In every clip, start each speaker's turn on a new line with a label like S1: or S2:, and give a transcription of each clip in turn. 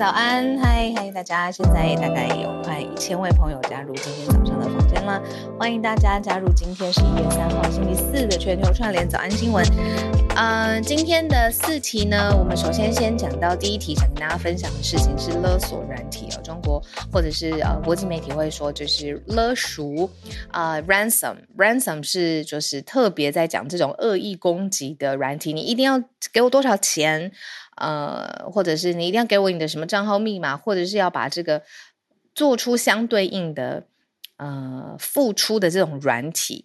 S1: 早安！嗨嗨，大家！现在大概有快一千位朋友加入今天早上的房间啦，欢迎大家加入今天十一月三号星期四的全球串联早安新闻。嗯，今天的四题呢，我们首先先讲到第一题，想跟大家分享的事情是勒索软体哦，中国或者是呃国际媒体会说就是勒赎啊，ransom，ransom 是就是特别在讲这种恶意攻击的软体，你一定要给我多少钱？呃，或者是你一定要给我你的什么账号密码，或者是要把这个做出相对应的呃付出的这种软体，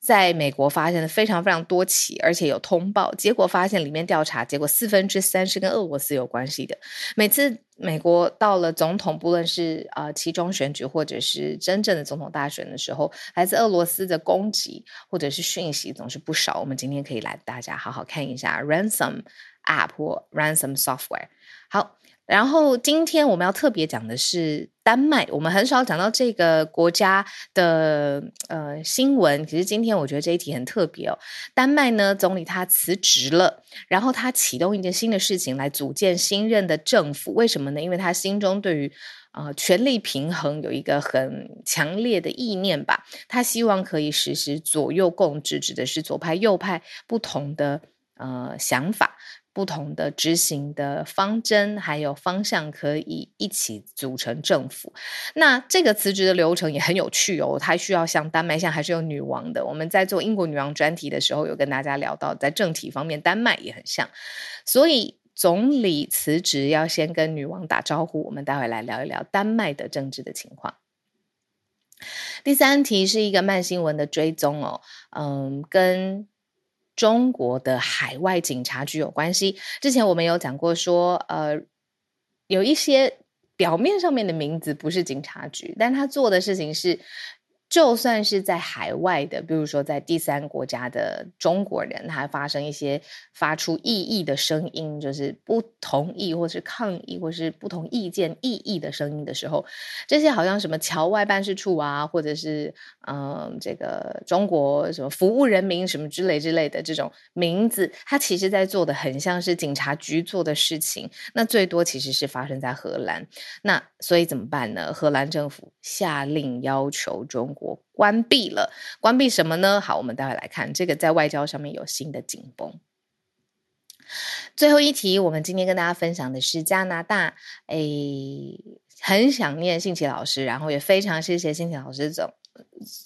S1: 在美国发现了非常非常多起，而且有通报，结果发现里面调查结果四分之三是跟俄罗斯有关系的。每次美国到了总统，不论是啊其中选举或者是真正的总统大选的时候，来自俄罗斯的攻击或者是讯息总是不少。我们今天可以来大家好好看一下 ransom。App 或 ransom software。好，然后今天我们要特别讲的是丹麦。我们很少讲到这个国家的呃新闻，可是今天我觉得这一题很特别哦。丹麦呢，总理他辞职了，然后他启动一件新的事情来组建新任的政府。为什么呢？因为他心中对于啊权力平衡有一个很强烈的意念吧。他希望可以实施左右共治，指的是左派右派不同的呃想法。不同的执行的方针还有方向可以一起组成政府。那这个辞职的流程也很有趣哦，它需要像丹麦现在还是有女王的。我们在做英国女王专题的时候，有跟大家聊到，在政体方面，丹麦也很像。所以总理辞职要先跟女王打招呼。我们待会来聊一聊丹麦的政治的情况。第三题是一个慢新闻的追踪哦，嗯，跟。中国的海外警察局有关系。之前我们有讲过，说呃，有一些表面上面的名字不是警察局，但他做的事情是。就算是在海外的，比如说在第三国家的中国人，他发生一些发出异议的声音，就是不同意或是抗议或是不同意见异议的声音的时候，这些好像什么侨外办事处啊，或者是嗯这个中国什么服务人民什么之类之类的这种名字，他其实在做的很像是警察局做的事情。那最多其实是发生在荷兰。那所以怎么办呢？荷兰政府下令要求中。国我关闭了，关闭什么呢？好，我们待会来看这个在外交上面有新的紧绷。最后一题，我们今天跟大家分享的是加拿大。诶，很想念信奇老师，然后也非常谢谢信奇老师总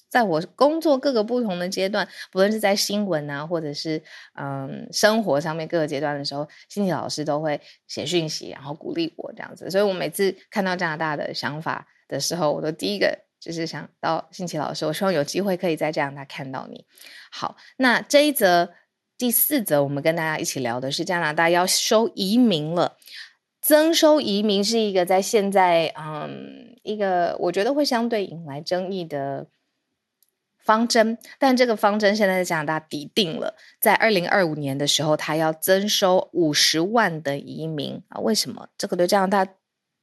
S1: 在我工作各个不同的阶段，不论是在新闻啊，或者是嗯生活上面各个阶段的时候，信奇老师都会写讯息，然后鼓励我这样子。所以我每次看到加拿大的想法的时候，我都第一个。就是想到新奇老师，我希望有机会可以再这样他看到你。好，那这一则第四则，我们跟大家一起聊的是加拿大要收移民了，增收移民是一个在现在嗯一个我觉得会相对引来争议的方针，但这个方针现在在加拿大抵定了，在二零二五年的时候，他要增收五十万的移民啊？为什么这个对加拿大？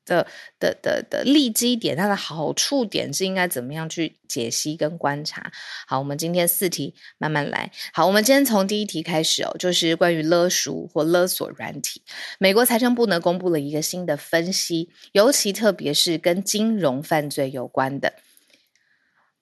S1: 的的的的利基点，它的好处点是应该怎么样去解析跟观察？好，我们今天四题慢慢来。好，我们今天从第一题开始哦，就是关于勒赎或勒索软体。美国财政部呢公布了一个新的分析，尤其特别是跟金融犯罪有关的。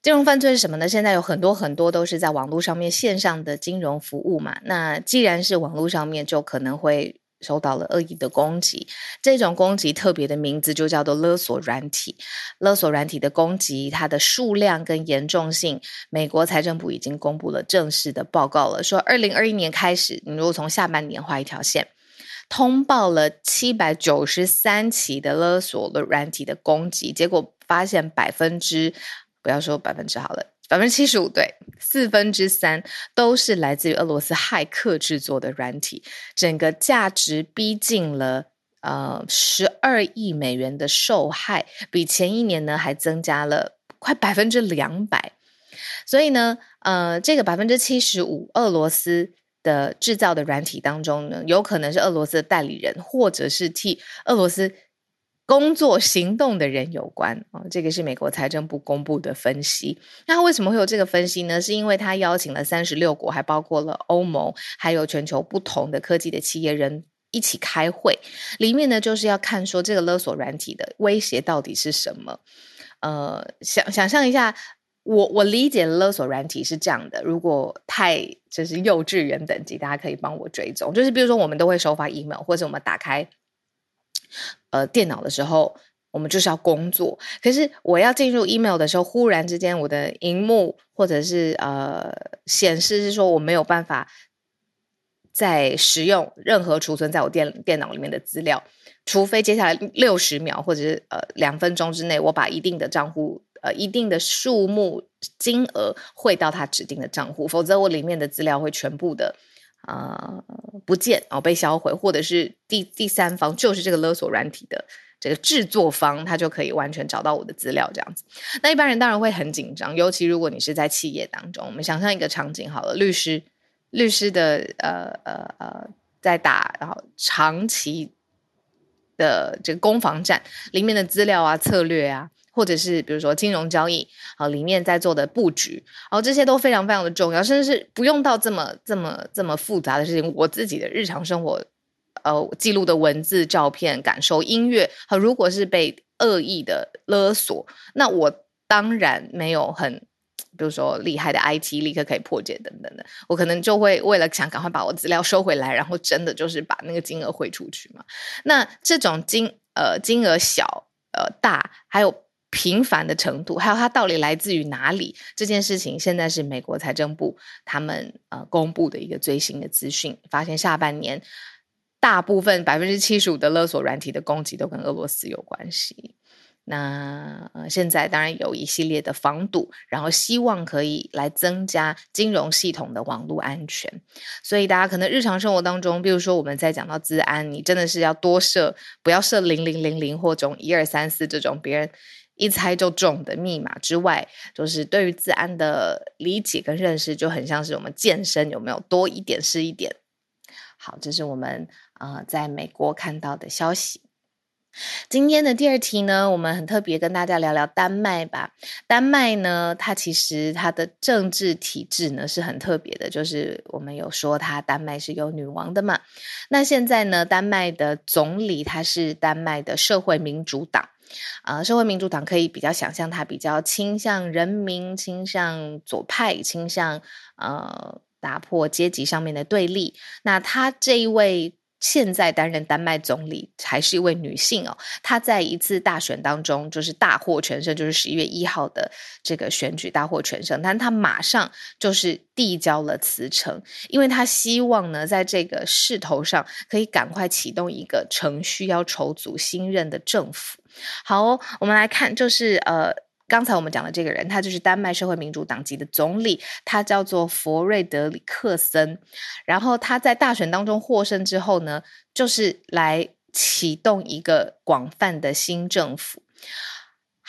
S1: 金融犯罪是什么呢？现在有很多很多都是在网络上面线上的金融服务嘛。那既然是网络上面，就可能会。受到了恶意的攻击，这种攻击特别的名字就叫做勒索软体。勒索软体的攻击，它的数量跟严重性，美国财政部已经公布了正式的报告了，说二零二一年开始，你如果从下半年画一条线，通报了七百九十三起的勒索的软体的攻击，结果发现百分之，不要说百分之好了。百分之七十五对，四分之三都是来自于俄罗斯骇客制作的软体，整个价值逼近了呃十二亿美元的受害，比前一年呢还增加了快百分之两百。所以呢，呃，这个百分之七十五俄罗斯的制造的软体当中呢，有可能是俄罗斯的代理人，或者是替俄罗斯。工作行动的人有关啊，这个是美国财政部公布的分析。那为什么会有这个分析呢？是因为他邀请了三十六国，还包括了欧盟，还有全球不同的科技的企业人一起开会，里面呢就是要看说这个勒索软体的威胁到底是什么。呃，想想象一下，我我理解勒索软体是这样的，如果太就是幼稚园等级，大家可以帮我追踪。就是比如说，我们都会收发 email，或者我们打开呃电脑的时候，我们就是要工作。可是我要进入 email 的时候，忽然之间我的荧幕或者是呃显示是说我没有办法。在使用任何储存在我电电脑里面的资料，除非接下来六十秒或者是呃两分钟之内，我把一定的账户呃一定的数目金额汇到他指定的账户，否则我里面的资料会全部的啊不见哦被销毁，或者是第第三方就是这个勒索软体的这个制作方，他就可以完全找到我的资料这样子。那一般人当然会很紧张，尤其如果你是在企业当中，我们想象一个场景好了，律师。律师的呃呃呃，在打然后长期的这个攻防战里面的资料啊、策略啊，或者是比如说金融交易啊里面在做的布局，然后这些都非常非常的重要，甚至是不用到这么这么这么复杂的事情。我自己的日常生活呃记录的文字、照片、感受、音乐，和如果是被恶意的勒索，那我当然没有很。比如说厉害的 IT 立刻可以破解等等的，我可能就会为了想赶快把我资料收回来，然后真的就是把那个金额汇出去嘛。那这种金呃金额小呃大，还有频繁的程度，还有它到底来自于哪里这件事情，现在是美国财政部他们呃公布的一个最新的资讯，发现下半年大部分百分之七十五的勒索软体的攻击都跟俄罗斯有关系。那呃，现在当然有一系列的防堵，然后希望可以来增加金融系统的网络安全。所以大家可能日常生活当中，比如说我们在讲到资安，你真的是要多设，不要设零零零零或种一二三四这种别人一猜就中的密码之外，就是对于治安的理解跟认识，就很像是我们健身有没有多一点是一点。好，这是我们呃在美国看到的消息。今天的第二题呢，我们很特别跟大家聊聊丹麦吧。丹麦呢，它其实它的政治体制呢是很特别的，就是我们有说它丹麦是有女王的嘛。那现在呢，丹麦的总理他是丹麦的社会民主党，啊，社会民主党可以比较想象它比较倾向人民，倾向左派，倾向呃打破阶级上面的对立。那他这一位。现在担任丹麦总理还是一位女性哦，她在一次大选当中就是大获全胜，就是十一月一号的这个选举大获全胜，但她马上就是递交了辞呈，因为她希望呢，在这个势头上可以赶快启动一个程序，要筹组新任的政府。好，我们来看，就是呃。刚才我们讲的这个人，他就是丹麦社会民主党籍的总理，他叫做弗瑞德里克森。然后他在大选当中获胜之后呢，就是来启动一个广泛的新政府。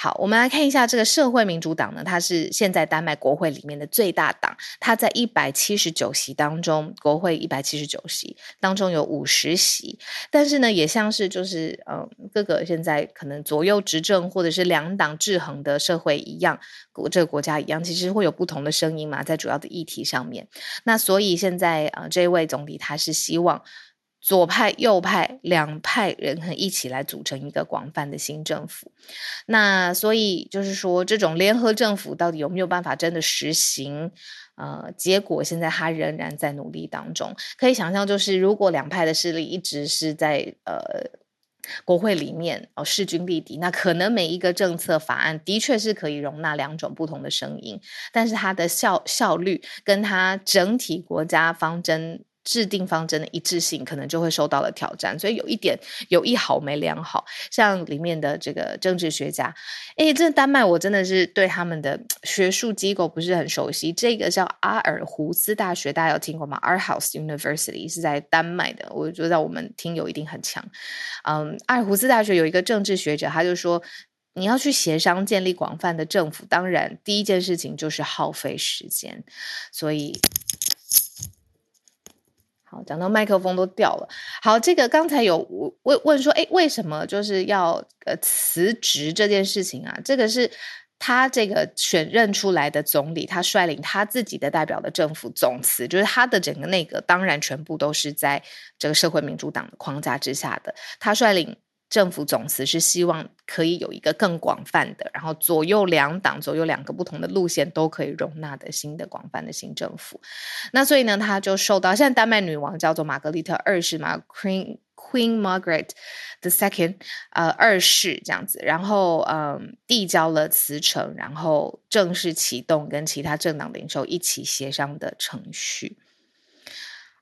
S1: 好，我们来看一下这个社会民主党呢，它是现在丹麦国会里面的最大党，它在一百七十九席当中，国会一百七十九席当中有五十席，但是呢，也像是就是嗯，各个现在可能左右执政或者是两党制衡的社会一样，国这个国家一样，其实会有不同的声音嘛，在主要的议题上面。那所以现在啊，这位总理他是希望。左派、右派两派人可一起来组成一个广泛的新政府。那所以就是说，这种联合政府到底有没有办法真的实行？呃，结果现在他仍然在努力当中。可以想象，就是如果两派的势力一直是在呃国会里面哦势均力敌，那可能每一个政策法案的确是可以容纳两种不同的声音，但是它的效效率跟它整体国家方针。制定方针的一致性可能就会受到了挑战，所以有一点有一好没两好。像里面的这个政治学家，诶，这丹麦我真的是对他们的学术机构不是很熟悉。这个叫阿尔胡斯大学，大家有听过吗？Arhus University 是在丹麦的，我觉得我们听友一定很强。嗯，阿尔胡斯大学有一个政治学者，他就说，你要去协商建立广泛的政府，当然第一件事情就是耗费时间，所以。好，讲到麦克风都掉了。好，这个刚才有问问说，哎，为什么就是要呃辞职这件事情啊？这个是他这个选任出来的总理，他率领他自己的代表的政府总辞，就是他的整个内阁，当然全部都是在这个社会民主党的框架之下的。他率领政府总辞是希望可以有一个更广泛的，然后左右两党、左右两个不同的路线都可以容纳的新的广泛的新政府。那所以呢，他就受到现在丹麦女王叫做玛格丽特二世嘛，Queen。Queen Margaret the Second，呃，二世这样子，然后嗯，递交了辞呈，然后正式启动跟其他政党领袖一起协商的程序。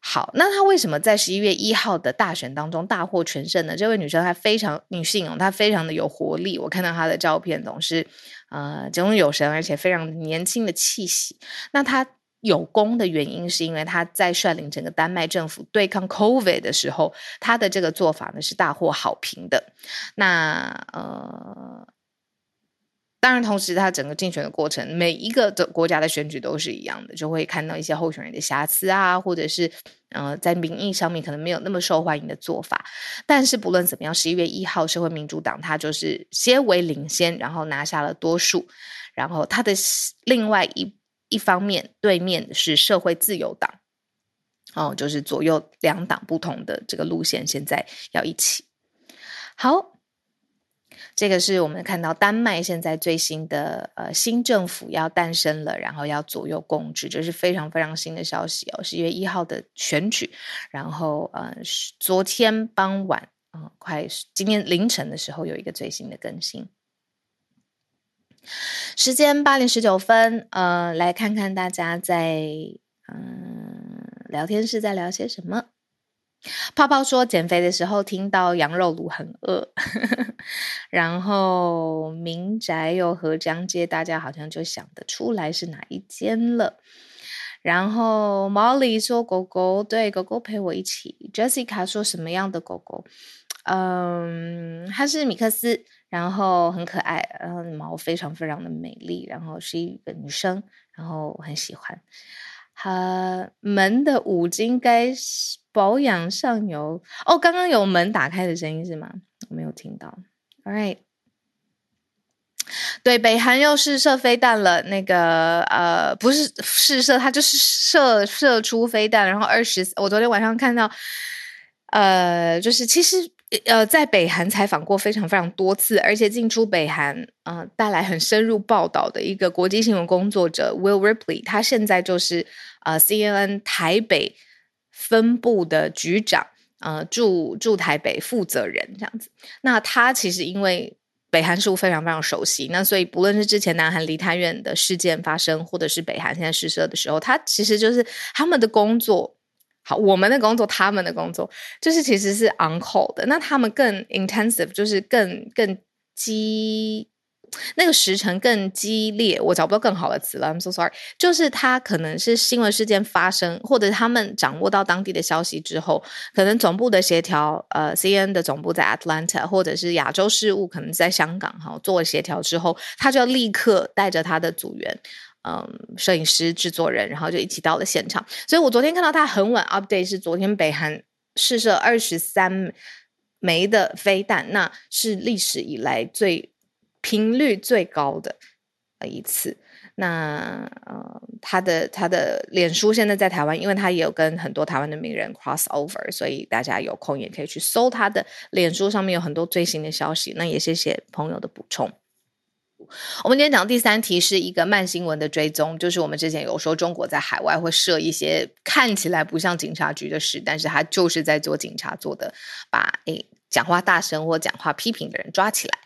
S1: 好，那她为什么在十一月一号的大选当中大获全胜呢？这位女生她非常女性哦，她非常的有活力，我看到她的照片总是呃炯炯有神，而且非常年轻的气息。那她。有功的原因是因为他在率领整个丹麦政府对抗 COVID 的时候，他的这个做法呢是大获好评的。那呃，当然，同时他整个竞选的过程，每一个的国家的选举都是一样的，就会看到一些候选人的瑕疵啊，或者是呃在民意上面可能没有那么受欢迎的做法。但是不论怎么样，十一月一号，社会民主党他就是先为领先，然后拿下了多数，然后他的另外一。一方面，对面是社会自由党，哦，就是左右两党不同的这个路线，现在要一起。好，这个是我们看到丹麦现在最新的呃新政府要诞生了，然后要左右共治，这是非常非常新的消息哦。十一月一号的选举，然后呃，昨天傍晚啊，快今天凌晨的时候有一个最新的更新。时间八点十九分，呃，来看看大家在嗯聊天室在聊些什么。泡泡说减肥的时候听到羊肉炉很饿，然后民宅有河江街，大家好像就想得出来是哪一间了。然后 Molly 说狗狗对狗狗陪我一起。Jessica 说什么样的狗狗？嗯，它是米克斯。然后很可爱，然后毛非常非常的美丽，然后是一个女生，然后我很喜欢。它门的五金该保养上油哦，刚刚有门打开的声音是吗？我没有听到。All right，对，北韩又试射飞弹了，那个呃不是试射，它就是射射出飞弹，然后二十，我昨天晚上看到，呃，就是其实。呃，在北韩采访过非常非常多次，而且进出北韩，呃，带来很深入报道的一个国际新闻工作者 Will Ripley，他现在就是呃 CNN 台北分部的局长，呃，驻驻台北负责人这样子。那他其实因为北韩事务非常非常熟悉，那所以不论是之前南韩梨泰院的事件发生，或者是北韩现在试射的时候，他其实就是他们的工作。好，我们的工作，他们的工作，就是其实是 on call 的。那他们更 intensive，就是更更激，那个时程更激烈。我找不到更好的词了，I'm so sorry。就是他可能是新闻事件发生，或者他们掌握到当地的消息之后，可能总部的协调，呃，CN 的总部在 Atlanta，或者是亚洲事务可能在香港，哈，做了协调之后，他就要立刻带着他的组员。嗯，摄影师、制作人，然后就一起到了现场。所以我昨天看到他很晚 update，是昨天北韩试射二十三枚的飞弹，那是历史以来最频率最高的呃一次。那呃，他的他的脸书现在在台湾，因为他也有跟很多台湾的名人 cross over，所以大家有空也可以去搜他的脸书，上面有很多最新的消息。那也谢谢朋友的补充。我们今天讲第三题是一个慢新闻的追踪，就是我们之前有说中国在海外会设一些看起来不像警察局的事，但是他就是在做警察做的，把诶讲话大声或讲话批评的人抓起来。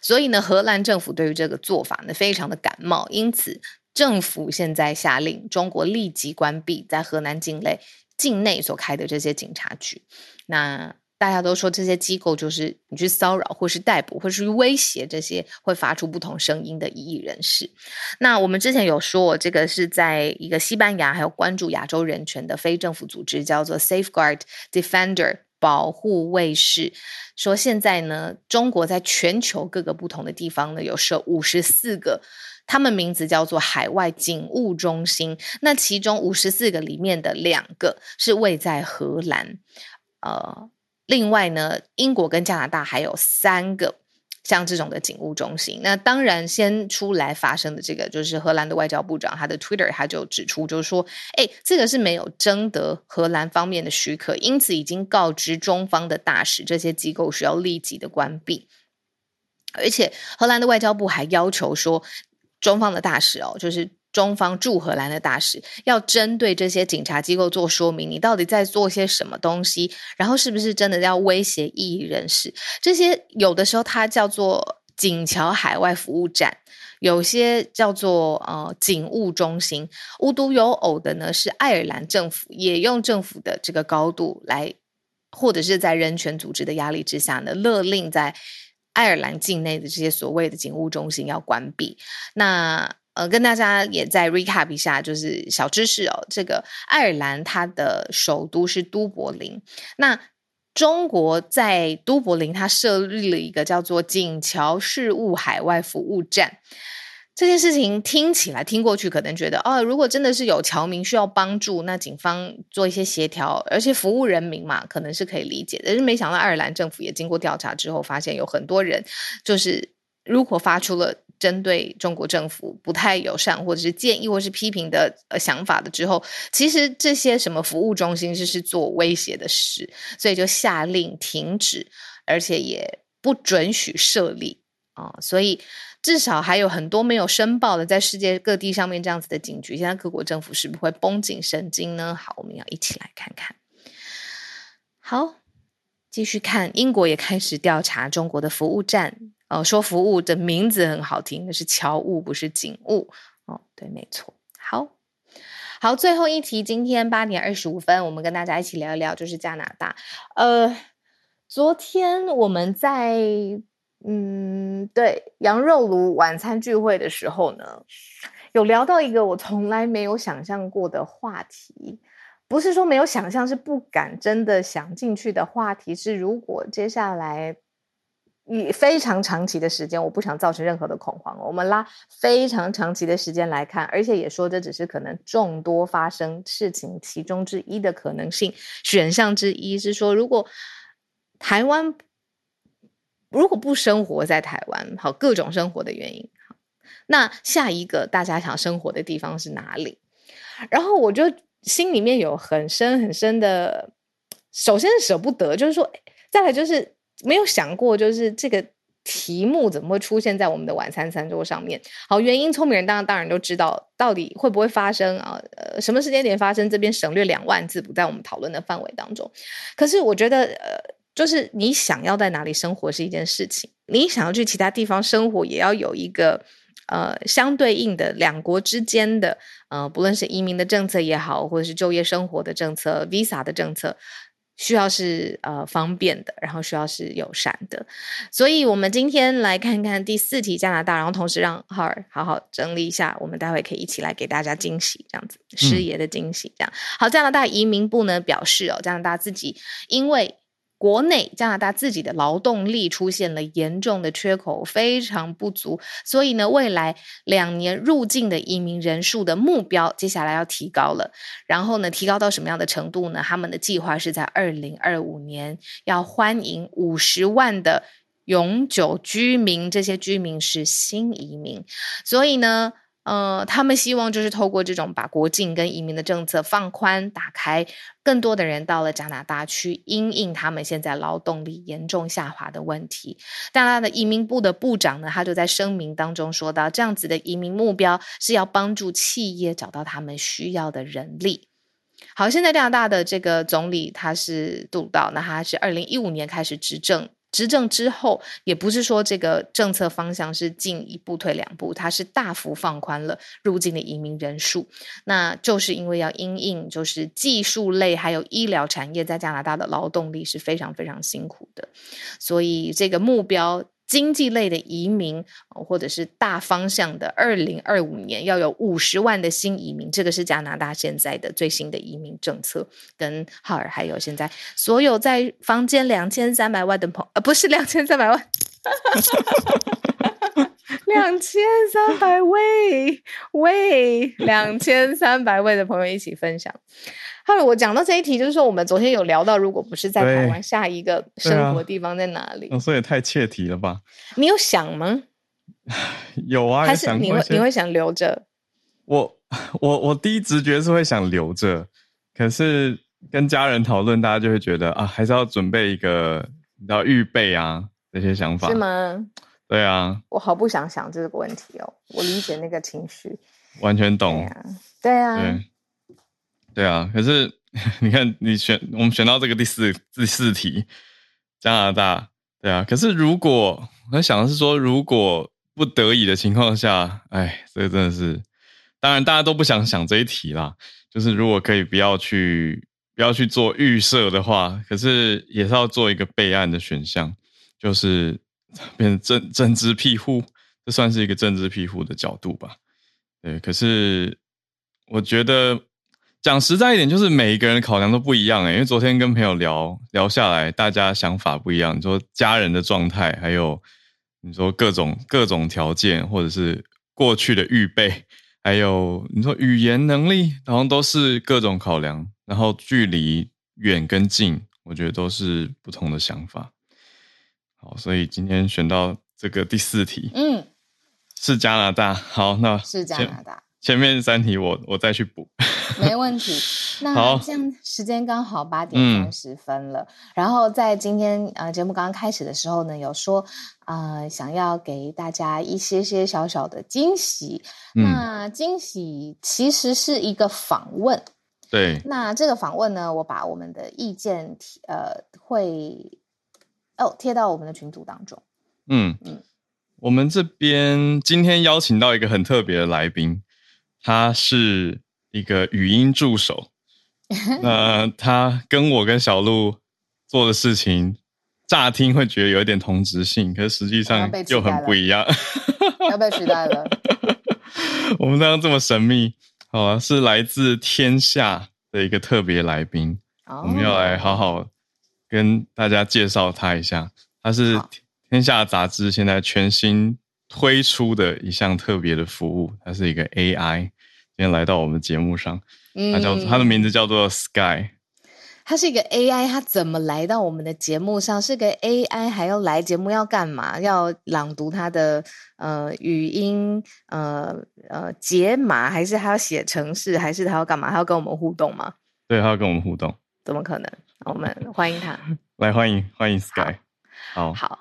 S1: 所以呢，荷兰政府对于这个做法呢非常的感冒，因此政府现在下令中国立即关闭在河南境内境内所开的这些警察局。那大家都说这些机构就是你去骚扰，或是逮捕，或是去威胁这些会发出不同声音的异议人士。那我们之前有说，这个是在一个西班牙还有关注亚洲人权的非政府组织，叫做 Safeguard Defender 保护卫士，说现在呢，中国在全球各个不同的地方呢，有设五十四个，他们名字叫做海外警务中心。那其中五十四个里面的两个是位在荷兰，呃。另外呢，英国跟加拿大还有三个像这种的警务中心。那当然，先出来发生的这个就是荷兰的外交部长，他的 Twitter 他就指出，就是说，哎，这个是没有征得荷兰方面的许可，因此已经告知中方的大使，这些机构需要立即的关闭。而且，荷兰的外交部还要求说，中方的大使哦，就是中方驻荷兰的大使，要针对这些警察机构做说明，你到底在做些什么东西，然后是不是真的要威胁异议人士？这些有的时候它叫做警桥海外服务站，有些叫做呃警务中心。无独有偶的呢，是爱尔兰政府也用政府的这个高度来，或者是在人权组织的压力之下呢，勒令在。爱尔兰境内的这些所谓的警务中心要关闭。那呃，跟大家也再 recap 一下，就是小知识哦。这个爱尔兰它的首都是都柏林。那中国在都柏林，它设立了一个叫做警桥事务海外服务站。这件事情听起来听过去，可能觉得哦，如果真的是有侨民需要帮助，那警方做一些协调，而且服务人民嘛，可能是可以理解的。但是没想到爱尔兰政府也经过调查之后，发现有很多人就是如果发出了针对中国政府不太友善，或者是建议，或是批评的呃想法的之后，其实这些什么服务中心是是做威胁的事，所以就下令停止，而且也不准许设立啊，所以。至少还有很多没有申报的，在世界各地上面这样子的警局，现在各国政府是不是会绷紧神经呢？好，我们要一起来看看。好，继续看，英国也开始调查中国的服务站。哦，说服务的名字很好听，那是侨务，不是警务。哦，对，没错。好，好，最后一题，今天八点二十五分，我们跟大家一起聊一聊，就是加拿大。呃，昨天我们在。嗯，对，羊肉炉晚餐聚会的时候呢，有聊到一个我从来没有想象过的话题，不是说没有想象，是不敢真的想进去的话题。是如果接下来以非常长期的时间，我不想造成任何的恐慌，我们拉非常长期的时间来看，而且也说这只是可能众多发生事情其中之一的可能性选项之一，是说如果台湾。如果不生活在台湾，好各种生活的原因，那下一个大家想生活的地方是哪里？然后我就心里面有很深很深的，首先是舍不得，就是说，再来就是没有想过，就是这个题目怎么会出现在我们的晚餐餐桌上面？好，原因聪明人当然当然都知道，到底会不会发生啊？呃，什么时间点发生？这边省略两万字，不在我们讨论的范围当中。可是我觉得，呃。就是你想要在哪里生活是一件事情，你想要去其他地方生活，也要有一个呃相对应的两国之间的呃，不论是移民的政策也好，或者是就业生活的政策、visa 的政策，需要是呃方便的，然后需要是友善的。所以，我们今天来看看第四题加拿大，然后同时让浩尔好好整理一下，我们待会可以一起来给大家惊喜，这样子师爷的惊喜。这样好，加拿大移民部呢表示哦，加拿大自己因为。国内加拿大自己的劳动力出现了严重的缺口，非常不足，所以呢，未来两年入境的移民人数的目标，接下来要提高了。然后呢，提高到什么样的程度呢？他们的计划是在二零二五年要欢迎五十万的永久居民，这些居民是新移民，所以呢。呃，他们希望就是透过这种把国境跟移民的政策放宽、打开，更多的人到了加拿大去，因应他们现在劳动力严重下滑的问题。加拿大的移民部的部长呢，他就在声明当中说到，这样子的移民目标是要帮助企业找到他们需要的人力。好，现在加拿大的这个总理他是杜道，那他是二零一五年开始执政。执政之后，也不是说这个政策方向是进一步退两步，它是大幅放宽了入境的移民人数。那就是因为要因应，就是技术类还有医疗产业在加拿大的劳动力是非常非常辛苦的，所以这个目标。经济类的移民，或者是大方向的，二零二五年要有五十万的新移民，这个是加拿大现在的最新的移民政策。跟哈尔还有现在所有在房间两千三百万的朋，呃，不是两千三百万，两千三百位，喂，两千三百位的朋友一起分享。还有我讲到这一题，就是说我们昨天有聊到，如果不是在台湾，下一个生活地方在哪里？
S2: 所以太切题了吧？
S1: 你有想吗？
S2: 有啊，
S1: 还是你会你会想留着？
S2: 我我我第一直觉是会想留着，可是跟家人讨论，大家就会觉得啊，还是要准备一个要预备啊这些想法
S1: 是吗？
S2: 对啊，
S1: 我好不想想这个问题哦，我理解那个情绪，
S2: 完全懂，
S1: 对啊。
S2: 对啊，可是 你看，你选我们选到这个第四第四题，加拿大，对啊。可是如果我在想的是说，如果不得已的情况下，哎，这个真的是，当然大家都不想想这一题啦。就是如果可以不要去不要去做预设的话，可是也是要做一个备案的选项，就是 变成政政治庇护，这算是一个政治庇护的角度吧。对，可是我觉得。讲实在一点，就是每一个人的考量都不一样哎。因为昨天跟朋友聊聊下来，大家想法不一样。你说家人的状态，还有你说各种各种条件，或者是过去的预备，还有你说语言能力，然后都是各种考量。然后距离远跟近，我觉得都是不同的想法。好，所以今天选到这个第四题，嗯，是加拿大。好，那
S1: 是加拿大。
S2: 前面三题我我再去补，
S1: 没问题。那这样时间刚好八点三十分了。然后在今天呃节目刚刚开始的时候呢，有说啊想要给大家一些些小小的惊喜。那惊喜其实是一个访问。
S2: 对。
S1: 那这个访问呢，我把我们的意见呃会哦贴到我们的群组当中。
S2: 嗯嗯，我们这边今天邀请到一个很特别的来宾。他是一个语音助手，那他跟我跟小鹿做的事情，乍听会觉得有一点同质性，可是实际上又很不一样。
S1: 要被取代了？
S2: 我们刚刚这么神秘，好，是来自天下的一个特别来宾，我们要来好好跟大家介绍他一下。他是天下杂志现在全新推出的一项特别的服务，它是一个 AI。今天来到我们节目上，他叫他的名字叫做 Sky，
S1: 他是一个 AI，他怎么来到我们的节目上？是个 AI，还要来节目要干嘛？要朗读他的呃语音呃呃解码，还是他要写程式，还是他要干嘛？他要跟我们互动吗？
S2: 对，他要跟我们互动，
S1: 怎么可能？我们欢迎他，
S2: 来欢迎欢迎 Sky，好。
S1: 好。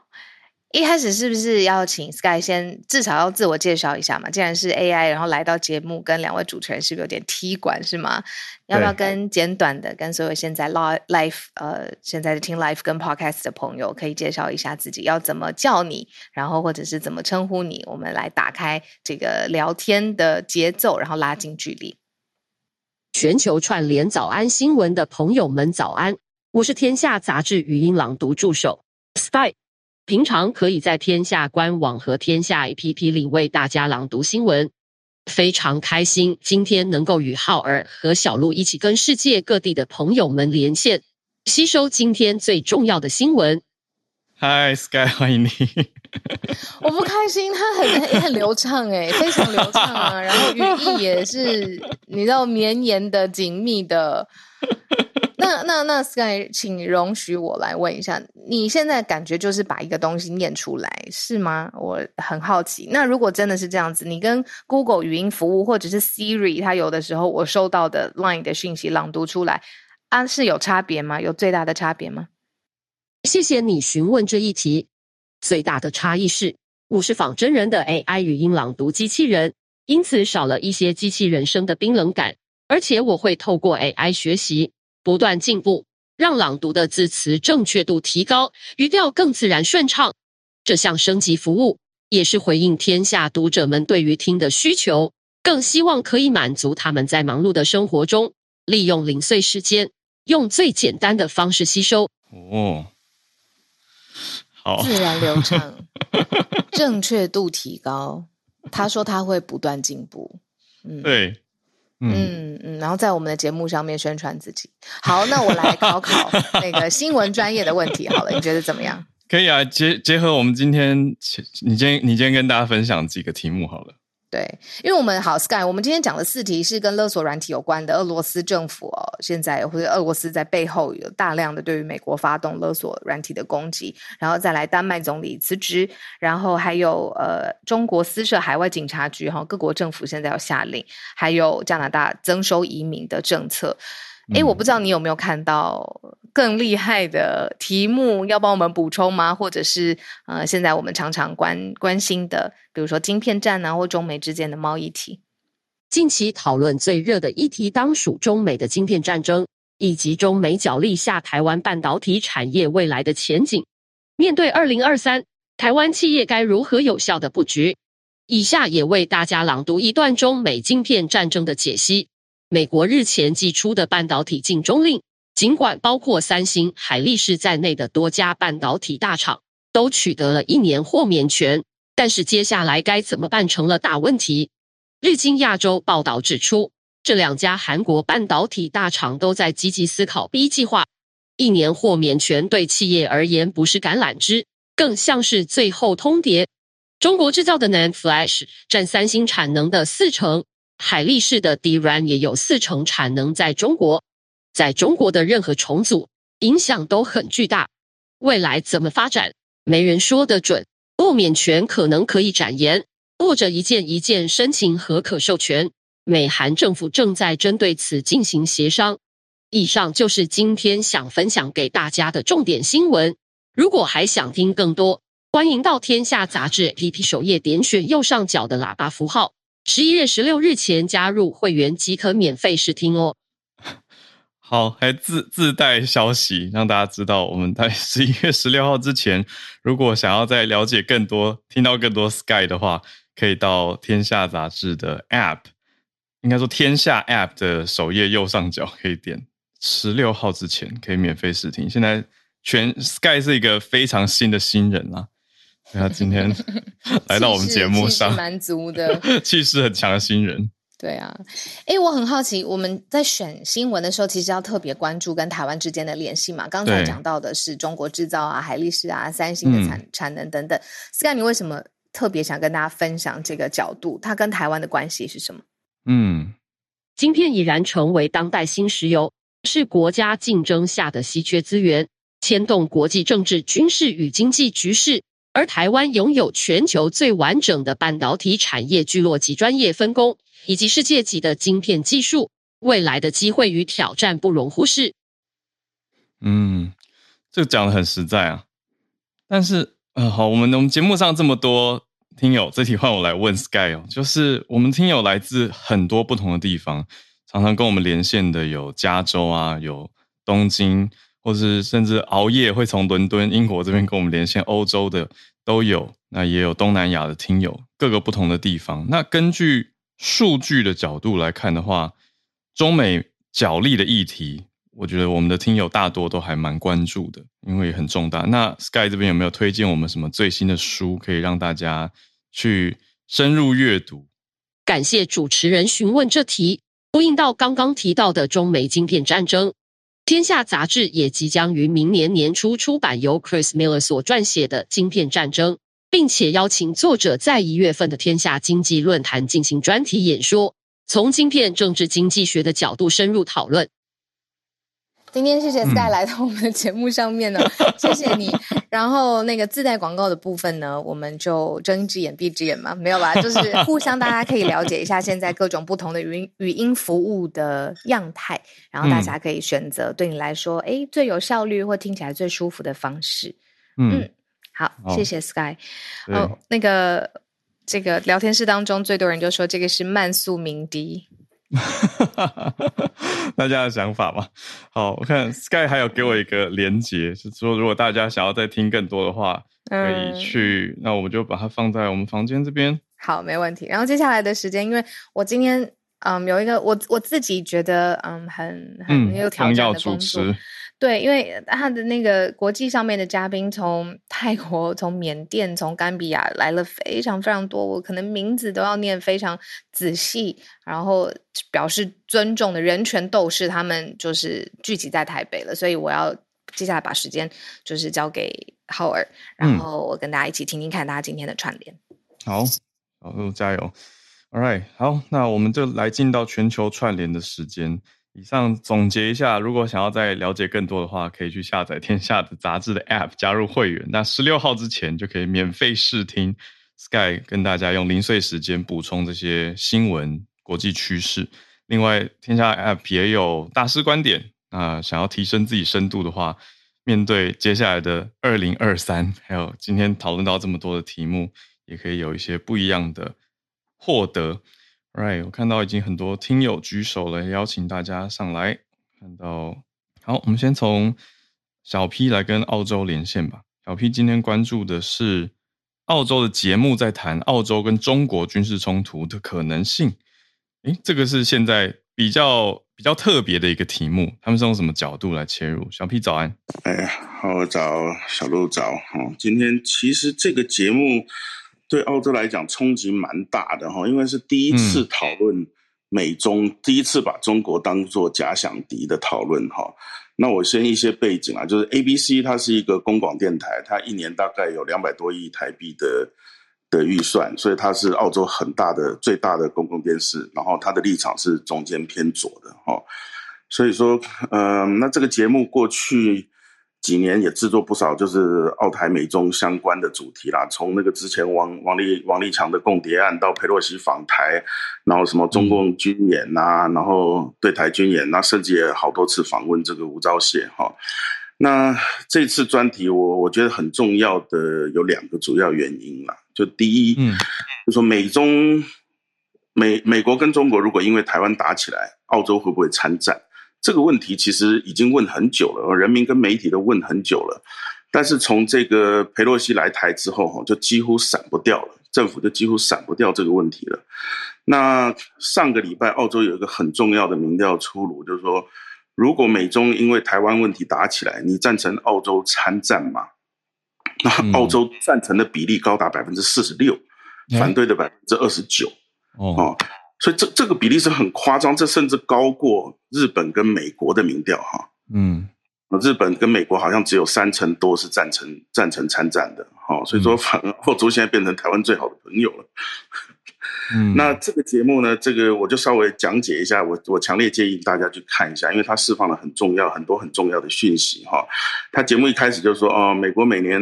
S1: 一开始是不是要请 Sky 先至少要自我介绍一下嘛？既然是 AI，然后来到节目跟两位主持人是不是有点踢馆是吗？要不要跟简短的跟所有现在 live 呃现在的听 live 跟 podcast 的朋友可以介绍一下自己要怎么叫你，然后或者是怎么称呼你？我们来打开这个聊天的节奏，然后拉近距离。
S3: 全球串联早安新闻的朋友们早安，我是天下杂志语音朗读助手 Sky。平常可以在天下官网和天下 APP 里为大家朗读新闻，非常开心今天能够与浩儿和小鹿一起跟世界各地的朋友们连线，吸收今天最重要的新闻。
S2: Hi Sky，欢迎你。
S1: 我不开心，他很很流畅哎，非常流畅啊，然后语义也是你知道绵延的、紧密的。那那那 Sky，请容许我来问一下，你现在感觉就是把一个东西念出来是吗？我很好奇。那如果真的是这样子，你跟 Google 语音服务或者是 Siri，它有的时候我收到的 Line 的讯息朗读出来，啊是有差别吗？有最大的差别吗？
S3: 谢谢你询问这一题。最大的差异是，我是仿真人的 AI 语音朗读机器人，因此少了一些机器人声的冰冷感，而且我会透过 AI 学习。不断进步，让朗读的字词正确度提高，语调更自然顺畅。这项升级服务也是回应天下读者们对于听的需求，更希望可以满足他们在忙碌的生活中，利用零碎时间，用最简单的方式吸收。哦，
S2: 好，
S1: 自然流畅，正确度提高。他说他会不断进步。
S2: 嗯，对。
S1: 嗯嗯，然后在我们的节目上面宣传自己。好，那我来考考那个新闻专业的问题好了，你觉得怎么样？
S2: 可以啊，结结合我们今天，你今天你今天跟大家分享几个题目好了。
S1: 对，因为我们好 Sky，我们今天讲的四题是跟勒索软体有关的。俄罗斯政府哦，现在或者俄罗斯在背后有大量的对于美国发动勒索软体的攻击，然后再来丹麦总理辞职，然后还有呃中国私设海外警察局哈，各国政府现在要下令，还有加拿大增收移民的政策。哎，我不知道你有没有看到更厉害的题目，要帮我们补充吗？或者是呃，现在我们常常关关心的，比如说晶片战啊，或中美之间的贸易题。
S3: 近期讨论最热的议题当属中美的晶片战争，以及中美角力下台湾半导体产业未来的前景。面对二零二三，台湾企业该如何有效的布局？以下也为大家朗读一段中美晶片战争的解析。美国日前寄出的半导体禁中令，尽管包括三星、海力士在内的多家半导体大厂都取得了一年豁免权，但是接下来该怎么办成了大问题。日经亚洲报道指出，这两家韩国半导体大厂都在积极思考 B 计划。一年豁免权对企业而言不是橄榄枝，更像是最后通牒。中国制造的 NAND Flash 占三星产能的四成。海力士的 DRAM 也有四成产能在中国，在中国的任何重组影响都很巨大。未来怎么发展，没人说得准。豁免权可能可以展延，或者一件一件申请和可授权。美韩政府正在针对此进行协商。以上就是今天想分享给大家的重点新闻。如果还想听更多，欢迎到天下杂志 APP 首页点选右上角的喇叭符号。十一月十六日前加入会员即可免费试听哦。
S2: 好，还自自带消息让大家知道，我们在 十一月十六号之前，如果想要再了解更多、听到更多 Sky 的话，可以到天下杂志的 App，应该说天下 App 的首页右上角可以点十六号之前可以免费试听。现在全 Sky 是一个非常新的新人啊。他今天 来到我们节目上，
S1: 蛮足的，
S2: 气势很强的新人。
S1: 对啊，哎，我很好奇，我们在选新闻的时候，其实要特别关注跟台湾之间的联系嘛。刚才讲到的是中国制造啊、海力士啊、三星的产产能等等。Sky，你为什么特别想跟大家分享这个角度？它跟台湾的关系是什么？
S3: 嗯，晶片已然成为当代新石油，是国家竞争下的稀缺资源，牵动国际政治、军事与经济局势。而台湾拥有全球最完整的半导体产业聚落及专业分工，以及世界级的晶片技术，未来的机会与挑战不容忽视。
S2: 嗯，这个讲的很实在啊。但是，呃，好，我们我们节目上这么多听友，这题换我来问 Sky 哦，就是我们听友来自很多不同的地方，常常跟我们连线的有加州啊，有东京。或是甚至熬夜会从伦敦、英国这边跟我们连线，欧洲的都有，那也有东南亚的听友，各个不同的地方。那根据数据的角度来看的话，中美角力的议题，我觉得我们的听友大多都还蛮关注的，因为很重大。那 Sky 这边有没有推荐我们什么最新的书，可以让大家去深入阅读？
S3: 感谢主持人询问这题，呼应到刚刚提到的中美晶片战争。天下杂志也即将于明年年初出版由 Chris Miller 所撰写的《晶片战争》，并且邀请作者在一月份的天下经济论坛进行专题演说，从晶片政治经济学的角度深入讨论。
S1: 今天谢谢 Sky 来到我们的节目上面呢，谢谢你。然后那个自带广告的部分呢，我们就睁一只眼闭一只眼嘛，没有吧？就是互相大家可以了解一下现在各种不同的语语音服务的样态，然后大家可以选择对你来说，哎，最有效率或听起来最舒服的方式。嗯，好，谢谢 Sky。哦，那个这个聊天室当中最多人就说这个是慢速鸣笛。
S2: 大家的想法嘛，好，我看 Sky 还有给我一个连接，是说如果大家想要再听更多的话，可以去，那我们就把它放在我们房间这边。
S1: 好，没问题。然后接下来的时间，因为我今天嗯有一个我我自己觉得嗯很很有挑战的工作。对，因为他的那个国际上面的嘉宾，从泰国、从缅甸、从甘比亚来了非常非常多，我可能名字都要念非常仔细，然后表示尊重的人权斗士，他们就是聚集在台北了，所以我要接下来把时间就是交给浩尔，然
S2: 嗯
S1: 后我跟大家一起听听看大家今天的串联。
S2: 好，小鹿加油！All right，好，那我们就来进到全球串联的时间。以上总结一下，如果想要再了解更多的话，可以去下载天下的杂志的 App，加入会员。那十六号之前就可以免费试听 Sky 跟大家用零碎时间补充这些新闻、国际趋势。另外，天下 App 也有大师观点。那想要提升自己深度的话，面对接下来的二零二三，还有今天讨论到这么多的题目，也可以有一些不一样的获得。Right，我看到已经很多听友举手了，邀请大家上来。看到，好，我们先从小 P 来跟澳洲连线吧。小 P 今天关注的是澳洲的节目，在谈澳洲跟中国军事冲突的可能性。诶，这个是现在比较比较特别的一个题目，他们是用什么角度来切入？小 P 早安。
S4: 哎，好早，小鹿早。好，今天其实这个节目对澳洲来讲冲击蛮大的哈，因为是第一次讨论美中，第一次把中国当做假想敌的讨论哈。那我先一些背景啊，就是 ABC 它是一个公广电台，它一年大概有两百多亿台币的的预算，所以它是澳洲很大的、最大的公共电视。然后它的立场是中间偏左的哈，所以说，嗯，那这个节目过去几年也制作不少，就是澳台美中相关的主题啦。从那个之前王王立王立强的共谍案，到佩洛西访台，然后什么中共军演呐、然后对台军演，那甚至也好多次访问这个吴钊燮哈。那这次专题我我觉得很重要的有两个主要原因啦，就第一，
S2: 嗯，
S4: 就说美中美美国跟中国如果因为台湾打起来，澳洲会不会参战？这个问题其实已经问很久了，人民跟媒体都问很久了。但是从这个佩洛西来台之后，哈，就几乎闪不掉了，政府就几乎闪不掉这个问题了。那上个礼拜，澳洲有一个很重要的民调出炉，就是说，如果美中因为台湾问题打起来，你赞成澳洲参战吗？
S2: 嗯
S4: 那澳洲赞成的比例高达百分之四十六，
S2: 哎
S4: 反对的百分之二十九。
S2: 哦，
S4: 哦，所以这这个比例是很夸张，这甚至高过日本跟美国的民调哈。
S2: 嗯
S4: 日本跟美国好像只有三成多是赞成赞成参战的，哈、所以说反而 澳洲现在变成台湾最好的朋友了。
S2: 嗯，
S4: 那这个节目呢，这个我就稍微讲解一下，我我强烈建议大家去看一下，因为它释放了很重要很多很重要的讯息哈。它节目一开始就说，哦，美国每年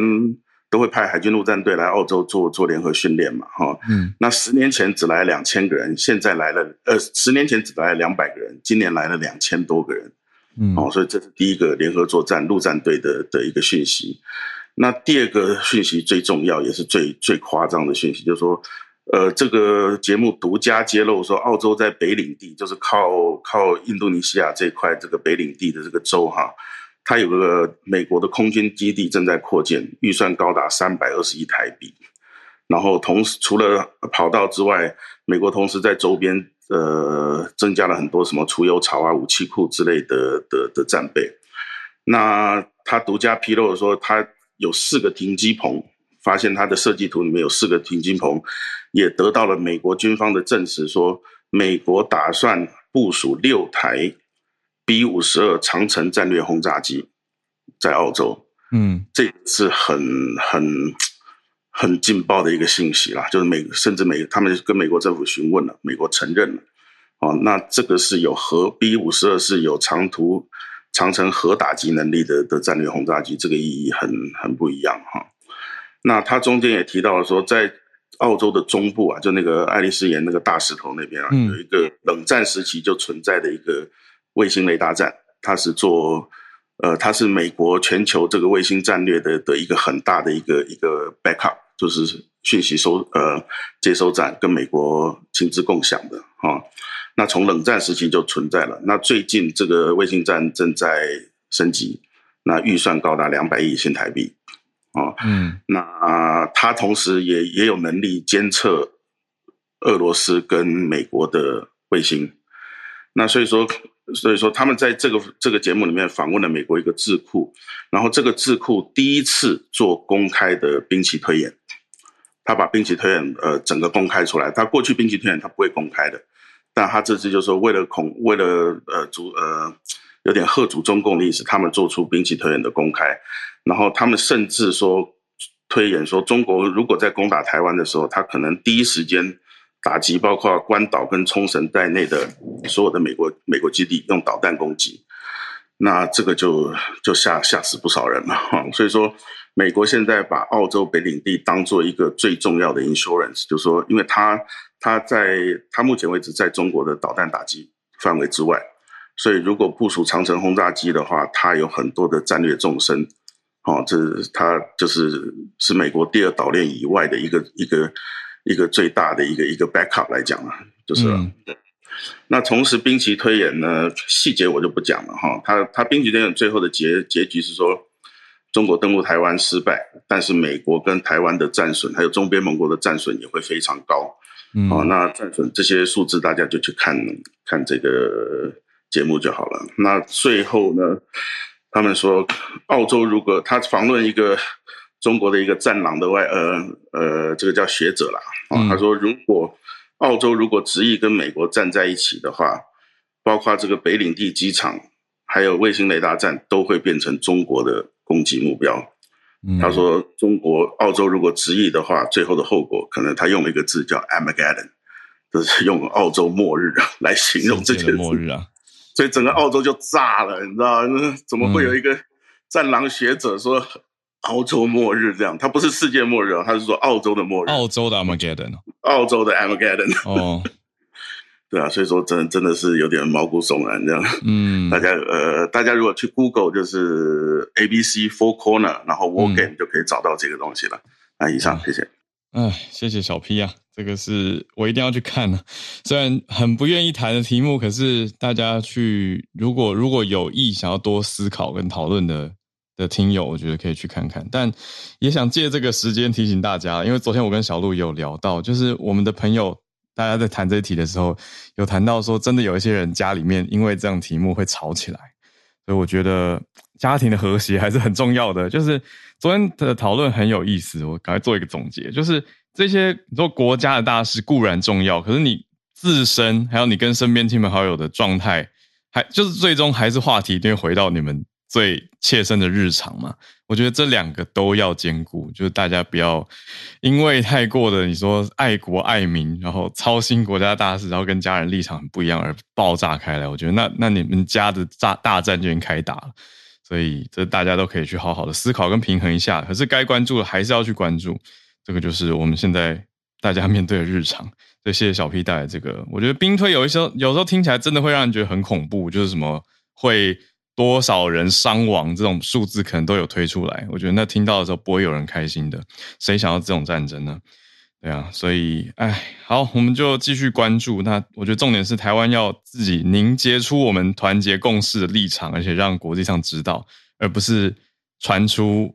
S4: 都会派海军陆战队来澳洲做做联合训练嘛，哈。
S2: 嗯
S4: 那十年前只来两千个人，现在来了，呃，十年前只来了两百个人，今年来了两千多个人。
S2: 嗯
S4: 哦，所以这是第一个联合作战陆战队的的一个讯息。那第二个讯息最重要，也是最最夸张的讯息，就是说，呃，这个节目独家揭露说，澳洲在北领地，就是靠靠印度尼西亚这块这个北领地的这个州哈，它有个美国的空军基地正在扩建，预算高达三百二十亿台币。然后同时除了跑道之外，美国同时在周边呃增加了很多什么储油槽啊、武器库之类的的的战备。那他独家披露说，他有四个停机棚，发现他的设计图里面有四个停机棚，也得到了美国军方的证实，说美国打算部署六台 B 五十二长城战略轰炸机在澳洲。
S2: 嗯
S4: 这是很很很劲爆的一个信息啦，就是美甚至美他们跟美国政府询问了，美国承认了，哦，那这个是有核 B 五十二是有长途长城核打击能力的的战略轰炸机，这个意义很很不一样哈。那他中间也提到了说，在澳洲的中部啊，就那个爱丽丝岩那个大石头那边啊，
S2: 嗯
S4: 有一个冷战时期就存在的一个卫星雷达站，它是做呃，它是美国全球这个卫星战略的的一个很大的一个一个 backup，就是讯息收呃接收站，跟美国亲自共享的啊、那从冷战时期就存在了，那最近这个卫星站正在升级，那预算高达两百亿新台币啊、
S2: 嗯。
S4: 那它同时也也有能力监测俄罗斯跟美国的卫星。那所以说，所以说他们在这个这个节目里面访问了美国一个智库，然后这个智库第一次做公开的兵棋推演，他把兵棋推演呃整个公开出来。他过去兵棋推演他不会公开的，但他这次就说为了恐为了呃阻呃有点贺主中共的意思，他们做出兵棋推演的公开，然后他们甚至说推演说，中国如果在攻打台湾的时候，他可能第一时间打击包括关岛跟冲绳在内的所有的美国美国基地，用导弹攻击。那这个就就吓吓死不少人了哈，所以说美国现在把澳洲北领地当做一个最重要的 insurance，就是说，因为它它在它目前为止在中国的导弹打击范围之外，所以如果部署长城轰炸机的话，它有很多的战略纵深，哦，这它就是是美国第二岛链以外的一个一个一个最大的一个一个 backup 来讲啊，就是。那同时，兵棋推演呢，细节我就不讲了哈。他他兵棋推演最后的结结局是说，中国登陆台湾失败，但是美国跟台湾的战损，还有中边盟国的战损也会非常高。哦，那战损这些数字大家就去看看这个节目就好了。那最后呢，他们说，澳洲如果他访问一个中国的一个战狼的外呃呃，这个叫学者啦，啊，他说如果。澳洲如果执意跟美国站在一起的话，包括这个北领地机场，还有卫星雷达站，都会变成中国的攻击目标。他说，中国澳洲如果执意的话，最后的后果可能他用了一个字叫 Armageddon，就是用澳洲末日来形容这件
S2: 末日啊。
S4: 所以整个澳洲就炸了，你知道怎么会有一个战狼学者说？澳洲末日这样，它不是世界末日啊，他是说澳洲的末日。
S2: 澳洲的 Armageddon，
S4: 澳洲的 Armageddon。
S2: 哦，
S4: 对啊，所以说真真的是有点毛骨悚然这样。嗯，大家呃，大家如果去 Google 就是 ABC Four Corner，然后 War Game 就可以找到这个东西了。那以上，谢谢。
S2: 哎，谢谢小 P 啊，这个是我一定要去看的。虽然很不愿意谈的题目，可是大家去如果如果有意想要多思考跟讨论的。的听友，我觉得可以去看看，但也想借这个时间提醒大家，因为昨天我跟小鹿有聊到，就是我们的朋友，大家在谈这一题的时候，有谈到说，真的有一些人家里面因为这样题目会吵起来，所以我觉得家庭的和谐还是很重要的。就是昨天的讨论很有意思，我赶快做一个总结，就是这些你说国家的大事固然重要，可是你自身还有你跟身边亲朋好友的状态，还就是最终还是话题，一定会回到你们。最切身的日常嘛，我觉得这两个都要兼顾，就是大家不要因为太过的你说爱国爱民，然后操心国家大事，然后跟家人立场很不一样而爆炸开来。我觉得那那你们家的大大战就已经开打了，所以这大家都可以去好好的思考跟平衡一下。可是该关注的还是要去关注，这个就是我们现在大家面对的日常。所以谢谢小 P 带来这个，我觉得兵推有一些有时候听起来真的会让人觉得很恐怖，就是什么会。多少人伤亡？这种数字可能都有推出来。我觉得那听到的时候不会有人开心的。谁想要这种战争呢？对啊，所以哎，好，我们就继续关注。那我觉得重点是台湾要自己凝结出我们团结共事的立场，而且让国际上知道，而不是传出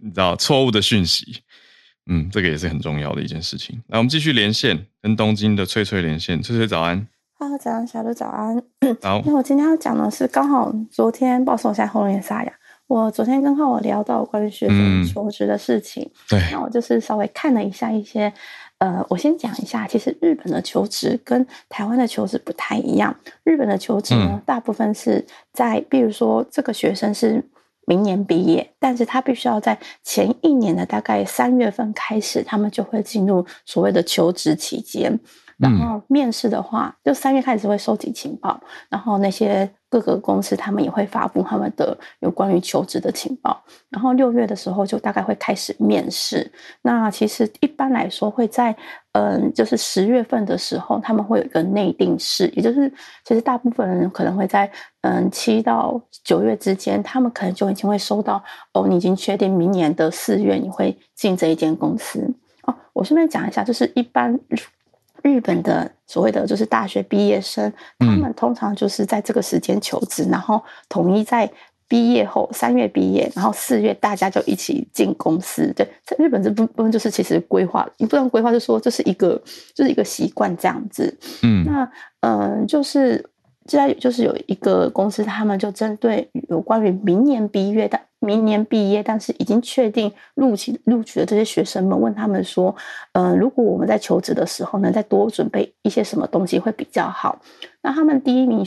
S2: 你知道错误的讯息。嗯，这个也是很重要的一件事情。那我们继续连线，跟东京的翠翠连线。翠翠早安。
S5: 哈喽，早安，小鹿早安。
S2: 好，
S5: 那我今天要讲的是，刚好昨天报送一下喉咙也沙哑。我昨天刚好我聊到关于学生求职的事情，
S2: 对，
S5: 那我就是稍微看了一下一些，呃，我先讲一下，其实日本的求职跟台湾的求职不太一样。日本的求职呢，大部分是在，比如说这个学生是明年毕业，但是他必须要在前一年的大概三月份开始，他们就会进入所谓的求职期间。然后面试的话，就三月开始会收集情报，然后那些各个公司他们也会发布他们的有关于求职的情报。然后六月的时候就大概会开始面试。那其实一般来说会在嗯，就是十月份的时候他们会有一个内定式，也就是其实大部分人可能会在嗯七到九月之间，他们可能就已经会收到哦，你已经确定明年的四月你会进这一间公司哦。我顺便讲一下，就是一般。日本的所谓的就是大学毕业生，他们通常就是在这个时间求职，然后统一在毕业后三月毕业，然后四月大家就一起进公司。对，在日本这部分就是其实规划，你不能规划，就说这是一个就是一个习惯这样子。嗯，那嗯，就是现在就是有一个公司，他们就针对有关于明年毕业的。明年毕业，但是已经确定录取录取的这些学生们，问他们说：“嗯，如果我们在求职的时候能，再多准备一些什么东西会比较好？”那他们第一名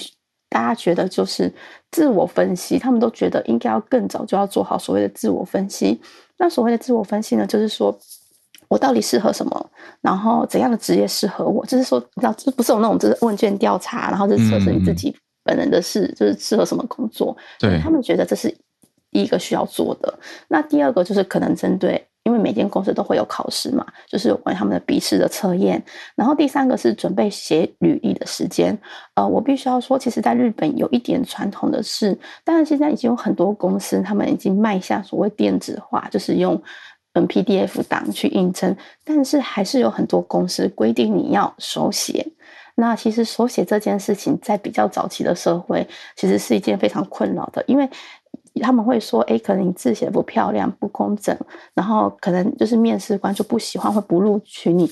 S5: 大家觉得就是自我分析，他们都觉得应该要更早就要做好所谓的自我分析。那所谓的自我分析呢，就是说我到底适合什么，然后怎样的职业适合我，就是说，你知道，这不是有那种就是问卷调查，然后就测试你自己本人的事，就是适合什么工作。
S2: 对
S5: 他们觉得这是第一个需要做的。那第二个就是可能针对。因为每间公司都会有考试嘛，就是有关他们的笔试的测验。然后第三个是准备写履历的时间。呃，我必须要说，其实，在日本有一点传统的是，当然现在已经有很多公司，他们已经迈向所谓电子化，就是用嗯 PDF 档去印证。但是还是有很多公司规定你要手写。那其实手写这件事情，在比较早期的社会，其实是一件非常困扰的，因为。他们会说：“哎，可能你字写不漂亮、不工整，然后可能就是面试官就不喜欢，会不录取你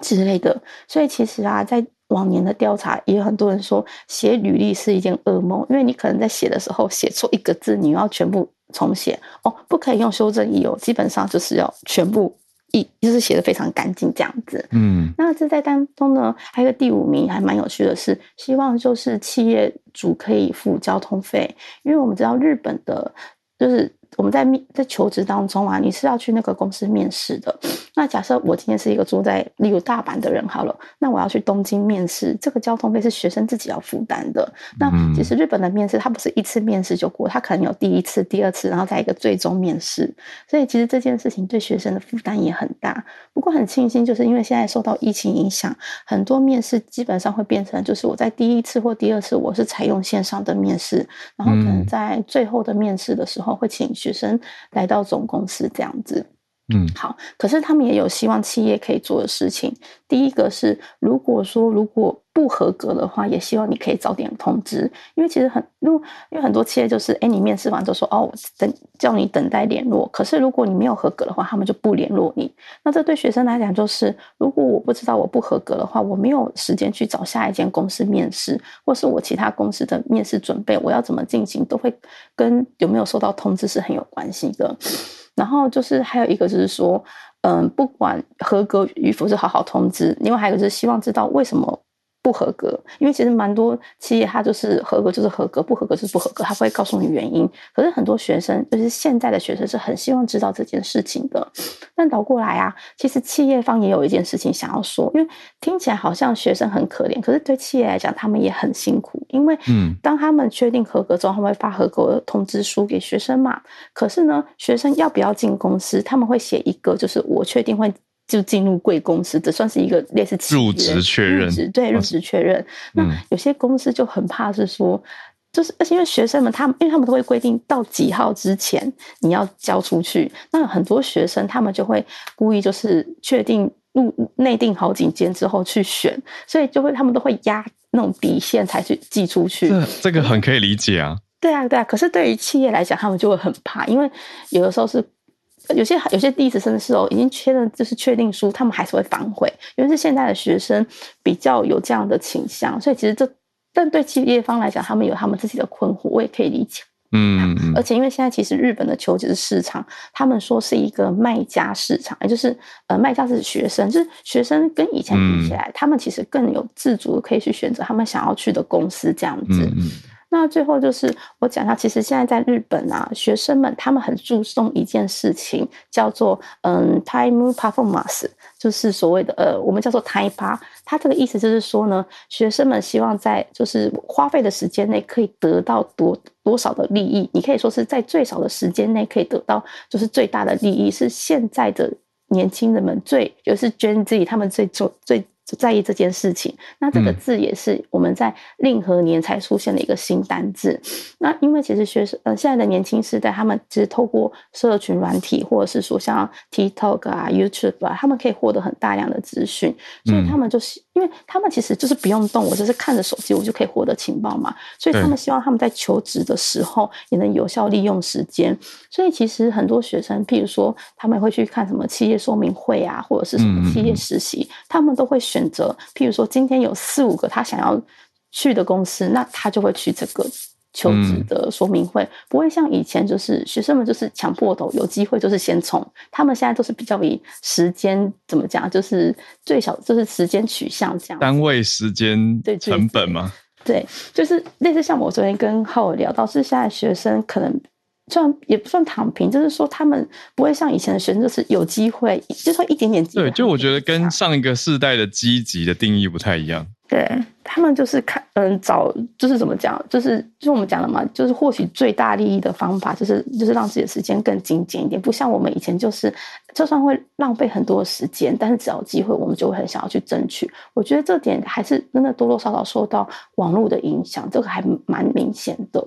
S5: 之类的。”所以其实啊，在往年的调查，也有很多人说写履历是一件噩梦，因为你可能在写的时候写错一个字，你要全部重写哦，不可以用修正义哦，基本上就是要全部。一就是写的非常干净这样子，
S2: 嗯，
S5: 那这在当中呢，还有个第五名还蛮有趣的是，希望就是企业主可以付交通费，因为我们知道日本的，就是。我们在面在求职当中啊，你是要去那个公司面试的。那假设我今天是一个住在例如大阪的人好了，那我要去东京面试，这个交通费是学生自己要负担的。那其实日本的面试，它不是一次面试就过，它可能有第一次、第二次，然后再一个最终面试。所以其实这件事情对学生的负担也很大。不过很庆幸，就是因为现在受到疫情影响，很多面试基本上会变成就是我在第一次或第二次我是采用线上的面试，然后可能在最后的面试的时候会请。学生来到总公司这样子，
S2: 嗯，
S5: 好。可是他们也有希望企业可以做的事情。第一个是，如果说如果不合格的话，也希望你可以早点通知，因为其实很，因为因为很多企业就是，哎，你面试完就说，哦，等叫你等待联络。可是如果你没有合格的话，他们就不联络你。那这对学生来讲就是，如果我不知道我不合格的话，我没有时间去找下一间公司面试，或是我其他公司的面试准备，我要怎么进行，都会跟有没有收到通知是很有关系的。然后就是还有一个就是说，嗯，不管合格与否是好好通知。另外还有就是希望知道为什么。不合格，因为其实蛮多企业它就是合格就是合格，不合格就是不合格，他会告诉你原因。可是很多学生，就是现在的学生是很希望知道这件事情的。但倒过来啊，其实企业方也有一件事情想要说，因为听起来好像学生很可怜，可是对企业来讲，他们也很辛苦，因为嗯，当他们确定合格之后，他们会发合格的通知书给学生嘛。可是呢，学生要不要进公司，他们会写一个，就是我确定会。就进入贵公司，这算是一个类似
S2: 入职确认，
S5: 对入职确认。那有些公司就很怕是说，就是而且因为学生们他们，因为他们都会规定到几号之前你要交出去。那很多学生他们就会故意就是确定入内定好几间之后去选，所以就会他们都会压那种底线才去寄出去。
S2: 这这个很可以理解啊。
S5: 对啊，对啊。可是对于企业来讲，他们就会很怕，因为有的时候是。有些有些第一次申试哦，已经确认就是确定书，他们还是会反悔，因为是现在的学生比较有这样的倾向，所以其实这但对企业方来讲，他们有他们自己的困惑，我也可以理解。
S2: 嗯嗯。
S5: 而且因为现在其实日本的求职市场，他们说是一个卖家市场，也就是呃卖家是学生，就是学生跟以前比起来，他们其实更有自主可以去选择他们想要去的公司这样子。那最后就是我讲一下，其实现在在日本啊，学生们他们很注重一件事情，叫做嗯，time performance，就是所谓的呃，我们叫做 time p 它这个意思就是说呢，学生们希望在就是花费的时间内可以得到多多少的利益。你可以说是在最少的时间内可以得到就是最大的利益，是现在的年轻人们最就是 Gen Z 他们最重最。在意这件事情，那这个字也是我们在令和年才出现的一个新单字。那因为其实学生呃现在的年轻时代，他们其实透过社群软体，或者是说像 TikTok 啊、YouTube 啊，他们可以获得很大量的资讯，所以他们就是。因为他们其实就是不用动，我就是看着手机，我就可以获得情报嘛。所以他们希望他们在求职的时候也能有效利用时间。所以其实很多学生，譬如说他们会去看什么企业说明会啊，或者是什么企业实习，他们都会选择，譬如说今天有四五个他想要去的公司，那他就会去这个。求职的说明会不会像以前，就是学生们就是抢破头，有机会就是先冲。他们现在都是比较以时间怎么讲，就是最小就是时间取向这样。
S2: 单位时间对成本吗？
S5: 对，就是类似像我昨天跟浩尔聊到，是现在学生可能。算也不算躺平，就是说他们不会像以前的学生，就是有机会，就说一点点机会。
S2: 对，就我觉得跟上一个世代的积极的定义不太一样。
S5: 对他们就是看，嗯，找就是怎么讲，就是就是我们讲的嘛，就是获取最大利益的方法，就是就是让自己的时间更精简一点，不像我们以前就是，就算会浪费很多时间，但是只要有机会，我们就会很想要去争取。我觉得这点还是真的多多少少受到网络的影响，这个还蛮明显的。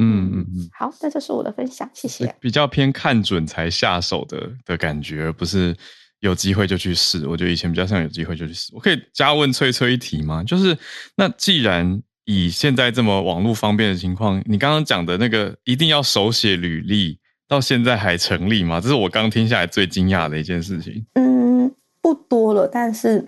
S2: 嗯嗯嗯，
S5: 好，那这是我的分享，谢谢。
S2: 比较偏看准才下手的的感觉，而不是有机会就去试。我觉得以前比较像有机会就去试。我可以加问翠翠一题吗？就是那既然以现在这么网络方便的情况，你刚刚讲的那个一定要手写履历，到现在还成立吗？这是我刚听下来最惊讶的一件事情。
S5: 嗯，不多了，但是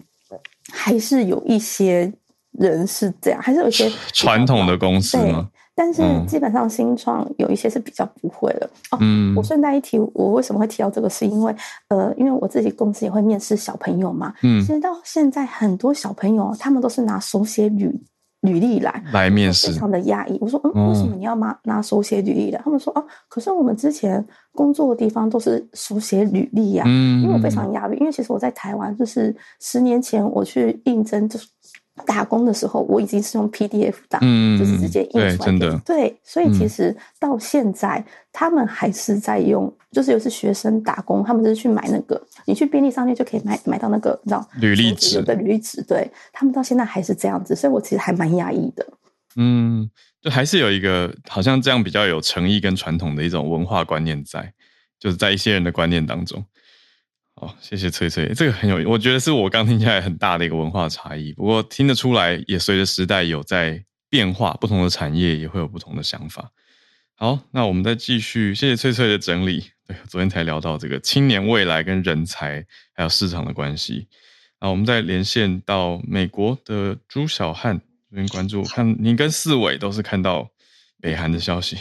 S5: 还是有一些人是这样，还是有一些
S2: 传统的公司吗？
S5: 但是基本上新创有一些是比较不会的哦。我顺带一提，我为什么会提到这个，是因为呃，因为我自己公司也会面试小朋友嘛。嗯，其实到现在很多小朋友他们都是拿手写履履历来
S2: 来面试，
S5: 非常的压抑。我说嗯，为什么你要拿拿手写履历的？他们说哦，可是我们之前工作的地方都是手写履历呀。嗯，因为我非常压抑，因为其实我在台湾就是十年前我去应征就是。打工的时候，我已经是用 PDF 档，就是直接印出来。
S2: 真的，
S5: 对，所以其实到现在，他们还是在用，就是有是学生打工，他们就是去买那个，你去便利商店就可以买买到那个，你知道，
S2: 履历纸
S5: 的履历纸，对他们到现在还是这样子，所以我其实还蛮压抑的。
S2: 嗯，就还是有一个好像这样比较有诚意跟传统的一种文化观念在，就是在一些人的观念当中。哦，谢谢翠翠，这个很有，我觉得是我刚听起来很大的一个文化差异。不过听得出来，也随着时代有在变化，不同的产业也会有不同的想法。好，那我们再继续，谢谢翠翠的整理。对，昨天才聊到这个青年未来跟人才还有市场的关系。那我们再连线到美国的朱小汉这边关注，看您跟四伟都是看到北韩的消息。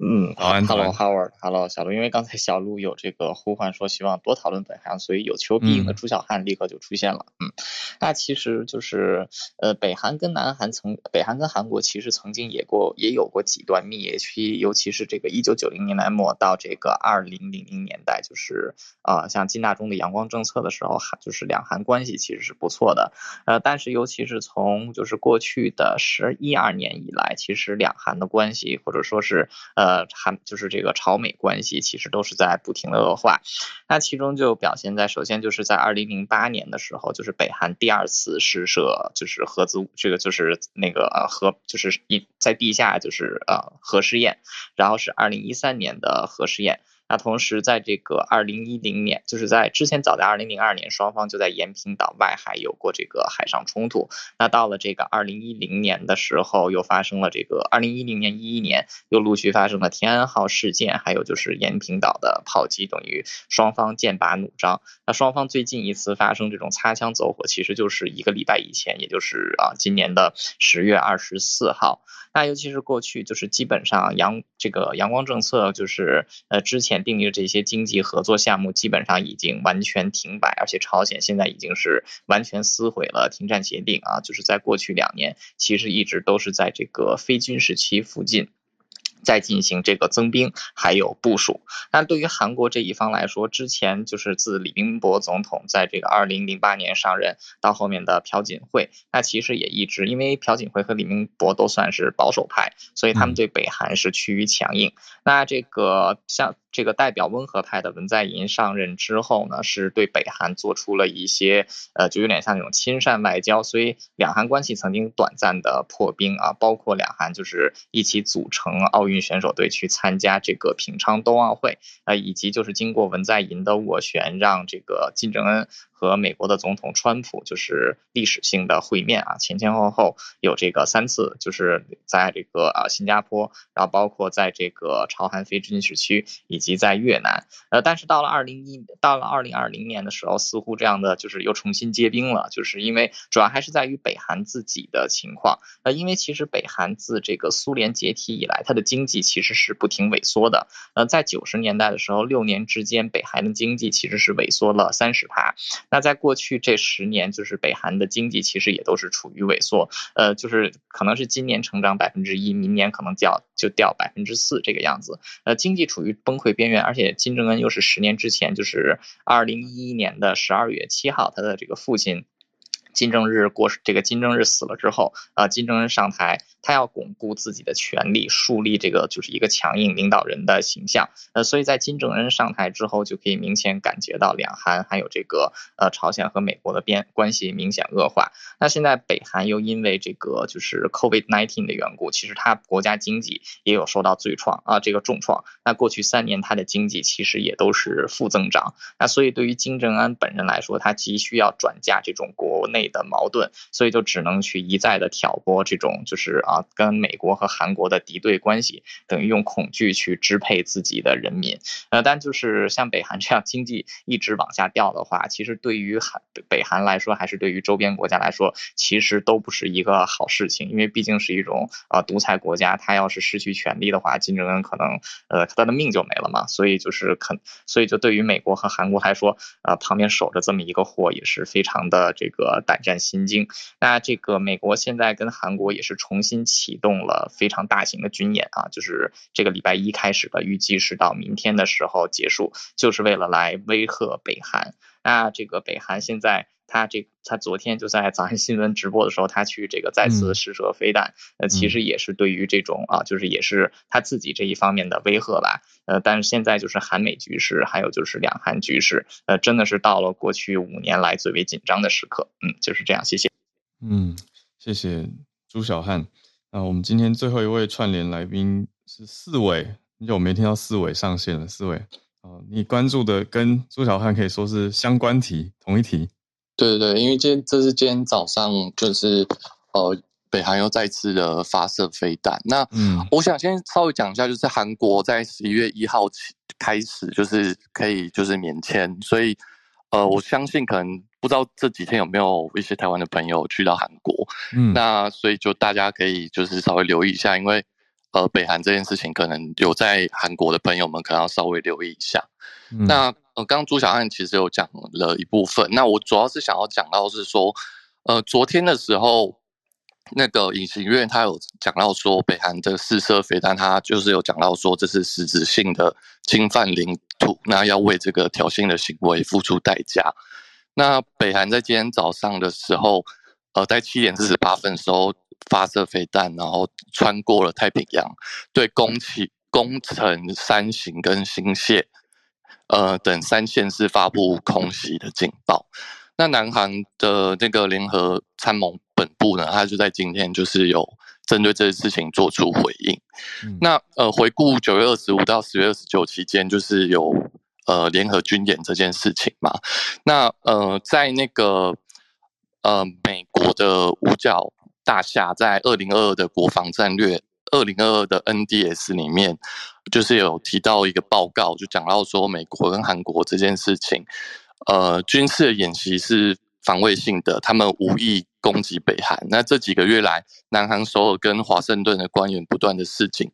S6: 嗯，Hello Howard，Hello 小鹿，因为刚才小鹿有这个呼唤说希望多讨论北韩，所以有求必应的朱小汉立刻就出现了。嗯，那其实就是呃，北韩跟南韩曾，北韩跟韩国其实曾经也过也有过几段蜜月期，尤其是这个一九九零年代末到这个二零零零年代，就是啊，像金大中的阳光政策的时候，韩就是两韩关系其实是不错的。呃，但是尤其是从就是过去的十一二年以来，其实两韩的关系或者说是呃。呃，韩就是这个朝美关系其实都是在不停的恶化，那其中就表现在首先就是在二零零八年的时候，就是北韩第二次试射就是核子这个就是那个呃核就是一在地下就是呃核试验，然后是二零一三年的核试验。那同时，在这个二零一零年，就是在之前早在二零零二年，双方就在延坪岛外海有过这个海上冲突。那到了这个二零一零年的时候，又发生了这个二零一零年一一年又陆续发生了天安号事件，还有就是延坪岛的炮击，等于双方剑拔弩张。那双方最近一次发生这种擦枪走火，其实就是一个礼拜以前，也就是啊今年的十月二十四号。那尤其是过去，就是基本上阳这个阳光政策，就是呃之前订立的这些经济合作项目，基本上已经完全停摆，而且朝鲜现在已经是完全撕毁了停战协定啊，就是在过去两年，其实一直都是在这个非军事区附近。在进行这个增兵，还有部署。那对于韩国这一方来说，之前就是自李明博总统在这个二零零八年上任到后面的朴槿惠，那其实也一直因为朴槿惠和李明博都算是保守派，所以他们对北韩是趋于强硬。那这个像。这个代表温和派的文在寅上任之后呢，是对北韩做出了一些，呃，就有点像那种亲善外交，所以两韩关系曾经短暂的破冰啊，包括两韩就是一起组成奥运选手队去参加这个平昌冬奥会，呃，以及就是经过文在寅的斡旋，让这个金正恩。和美国的总统川普就是历史性的会面啊，前前后后有这个三次，就是在这个啊新加坡，然后包括在这个朝韩非军事区以及在越南，呃，但是到了二零一到了二零二零年的时候，似乎这样的就是又重新结冰了，就是因为主要还是在于北韩自己的情况，呃，因为其实北韩自这个苏联解体以来，它的经济其实是不停萎缩的，呃，在九十年代的时候，六年之间，北韩的经济其实是萎缩了三十趴。那在过去这十年，就是北韩的经济其实也都是处于萎缩，呃，就是可能是今年成长百分之一，明年可能掉就掉百分之四这个样子，呃，经济处于崩溃边缘，而且金正恩又是十年之前，就是二零一一年的十二月七号，他的这个父亲。金正日过这个金正日死了之后，啊，金正恩上台，他要巩固自己的权力，树立这个就是一个强硬领导人的形象。呃，所以在金正恩上台之后，就可以明显感觉到两韩还有这个呃朝鲜和美国的边关系明显恶化。那现在北韩又因为这个就是 COVID-19 的缘故，其实它国家经济也有受到最创啊这个重创。那过去三年它的经济其实也都是负增长。那所以对于金正恩本人来说，他急需要转嫁这种国内。的矛盾，所以就只能去一再的挑拨这种就是啊，跟美国和韩国的敌对关系，等于用恐惧去支配自己的人民。呃，但就是像北韩这样经济一直往下掉的话，其实对于韩北韩来说，还是对于周边国家来说，其实都不是一个好事情，因为毕竟是一种啊独裁国家，他要是失去权力的话，金正恩可能呃他的命就没了嘛。所以就是肯，所以就对于美国和韩国来说，呃旁边守着这么一个货，也是非常的这个胆。战心惊。那这个美国现在跟韩国也是重新启动了非常大型的军演啊，就是这个礼拜一开始的，预计是到明天的时候结束，就是为了来威吓北韩。那这个北韩现在他这他昨天就在早安新闻直播的时候，他去这个再次试射飞弹，呃，其实也是对于这种啊，就是也是他自己这一方面的威吓吧。呃，但是现在就是韩美局势，还有就是两韩局势，呃，真的是到了过去五年来最为紧张的时刻。嗯，就是这样，谢谢。
S2: 嗯，谢谢朱小汉。那我们今天最后一位串联来宾是四伟，很久没听到四位上线了，四位。哦，你关注的跟朱小汉可以说是相关题，同一题。
S7: 对对对，因为今天这是今天早上，就是呃，北韩又再次的发射飞弹。那嗯，我想先稍微讲一下，就是韩国在十一月一号起开始，就是可以就是免签，所以呃，我相信可能不知道这几天有没有一些台湾的朋友去到韩国。嗯，那所以就大家可以就是稍微留意一下，因为。呃，北韩这件事情，可能有在韩国的朋友们可能要稍微留意一下。那呃，刚朱小汉其实有讲了一部分，那我主要是想要讲到是说，呃，昨天的时候，那个隐形院他有讲到说，北韩的试射飞弹，他就是有讲到说这是实质性的侵犯领土，那要为这个挑衅的行为付出代价。那北韩在今天早上的时候，呃，在七点四十八分的时候。发射飞弹，然后穿过了太平洋，对宫崎、宫城、山形跟新泻，呃等三县市发布空袭的警报。那南韩的这个联合参谋本部呢，他就在今天就是有针对这件事情做出回应。那呃，回顾九月二十五到十月二十九期间，就是有呃联合军演这件事情嘛。那呃，在那个呃美国的五角。大厦在二零二二的国防战略，二零二二的 NDS 里面，就是有提到一个报告，就讲到说美国跟韩国这件事情，呃，军事演习是防卫性的，他们无意攻击北韩。那这几个月来，南韩首尔跟华盛顿的官员不断的示警，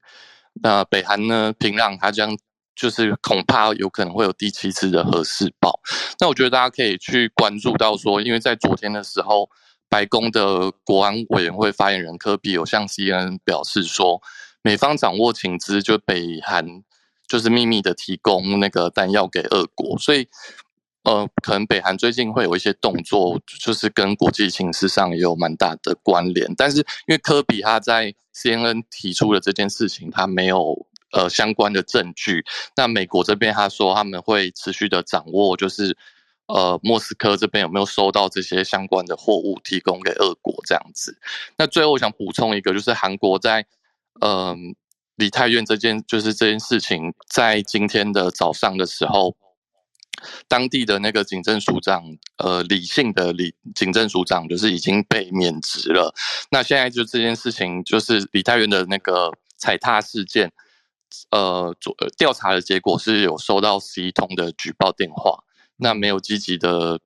S7: 那北韩呢，平壤他将就是恐怕有可能会有第七次的核试爆。那我觉得大家可以去关注到说，因为在昨天的时候。白宫的国安委员会发言人科比有向 CNN 表示说，美方掌握情资，就北韩就是秘密的提供那个弹药给俄国，所以呃，可能北韩最近会有一些动作，就是跟国际形势上也有蛮大的关联。但是因为科比他在 CNN 提出了这件事情，他没有呃相关的证据。那美国这边他说他们会持续的掌握，就是。呃，莫斯科这边有没有收到这些相关的货物提供给俄国这样子？那最后我想补充一个，就是韩国在呃梨泰院这件，就是这件事情，在今天的早上的时候，当地的那个警政署长，呃，李姓的李警政署长，就是已经被免职了。那现在就这件事情，就是梨泰院的那个踩踏事件，呃，做调查的结果是有收到十一通的举报电话。那没有积极的，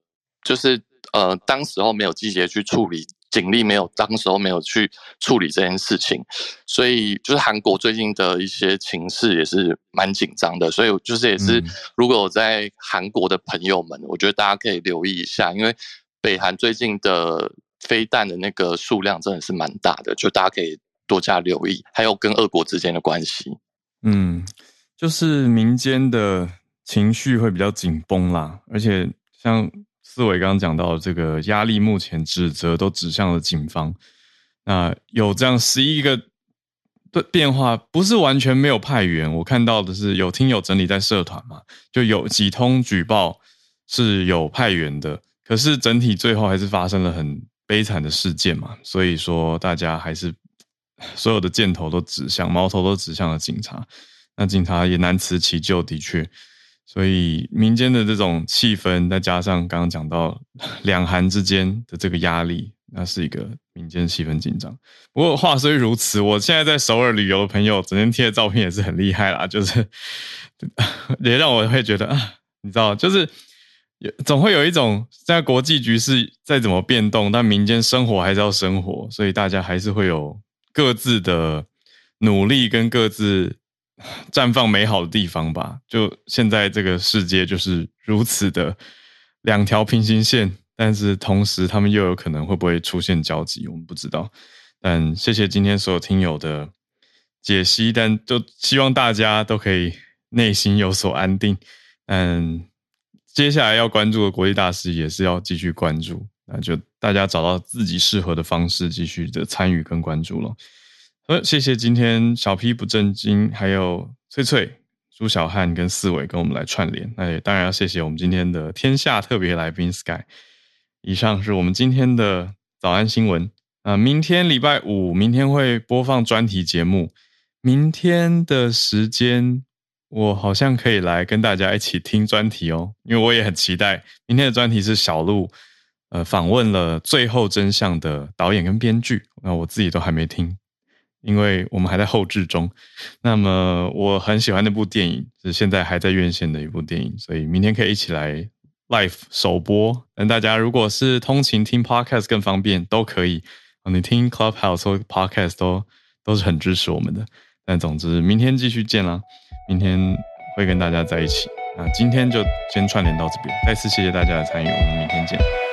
S7: 就是呃，当时候没有积极的去处理警力没有当时候没有去处理这件事情，所以就是韩国最近的一些情势也是蛮紧张的，所以就是也是如果在韩国的朋友们，我觉得大家可以留意一下，因为北韩最近的飞弹的那个数量真的是蛮大的，就大家可以多加留意，还有跟俄国之间的关系。
S2: 嗯，就是民间的情绪会比较紧绷啦，而且像。四伟刚刚讲到这个压力，目前指责都指向了警方。那有这样十一个的变化，不是完全没有派员。我看到的是有听友整理在社团嘛，就有几通举报是有派员的，可是整体最后还是发生了很悲惨的事件嘛。所以说大家还是所有的箭头都指向矛头都指向了警察。那警察也难辞其咎，的确。所以民间的这种气氛，再加上刚刚讲到 两韩之间的这个压力，那是一个民间气氛紧张。不过话虽如此，我现在在首尔旅游的朋友，整天贴的照片也是很厉害啦，就是 也让我会觉得啊，你知道，就是总会有一种在国际局势再怎么变动，但民间生活还是要生活，所以大家还是会有各自的努力跟各自。绽放美好的地方吧，就现在这个世界就是如此的两条平行线，但是同时他们又有可能会不会出现交集，我们不知道。但谢谢今天所有听友的解析，但就希望大家都可以内心有所安定。嗯，接下来要关注的国际大事也是要继续关注，那就大家找到自己适合的方式，继续的参与跟关注了。呃，谢谢今天小 P 不正经，还有翠翠、朱小汉跟四伟跟我们来串联。那也当然要谢谢我们今天的天下特别来宾 Sky。以上是我们今天的早安新闻。啊，明天礼拜五，明天会播放专题节目。明天的时间，我好像可以来跟大家一起听专题哦，因为我也很期待。明天的专题是小鹿，呃，访问了《最后真相》的导演跟编剧，那我自己都还没听。因为我们还在后制中，那么我很喜欢那部电影，是现在还在院线的一部电影，所以明天可以一起来 live 首播。那大家如果是通勤听 podcast 更方便，都可以。你听 Clubhouse 或 podcast 都都是很支持我们的。但总之，明天继续见啦！明天会跟大家在一起。那今天就先串联到这边，再次谢谢大家的参与，我们明天见。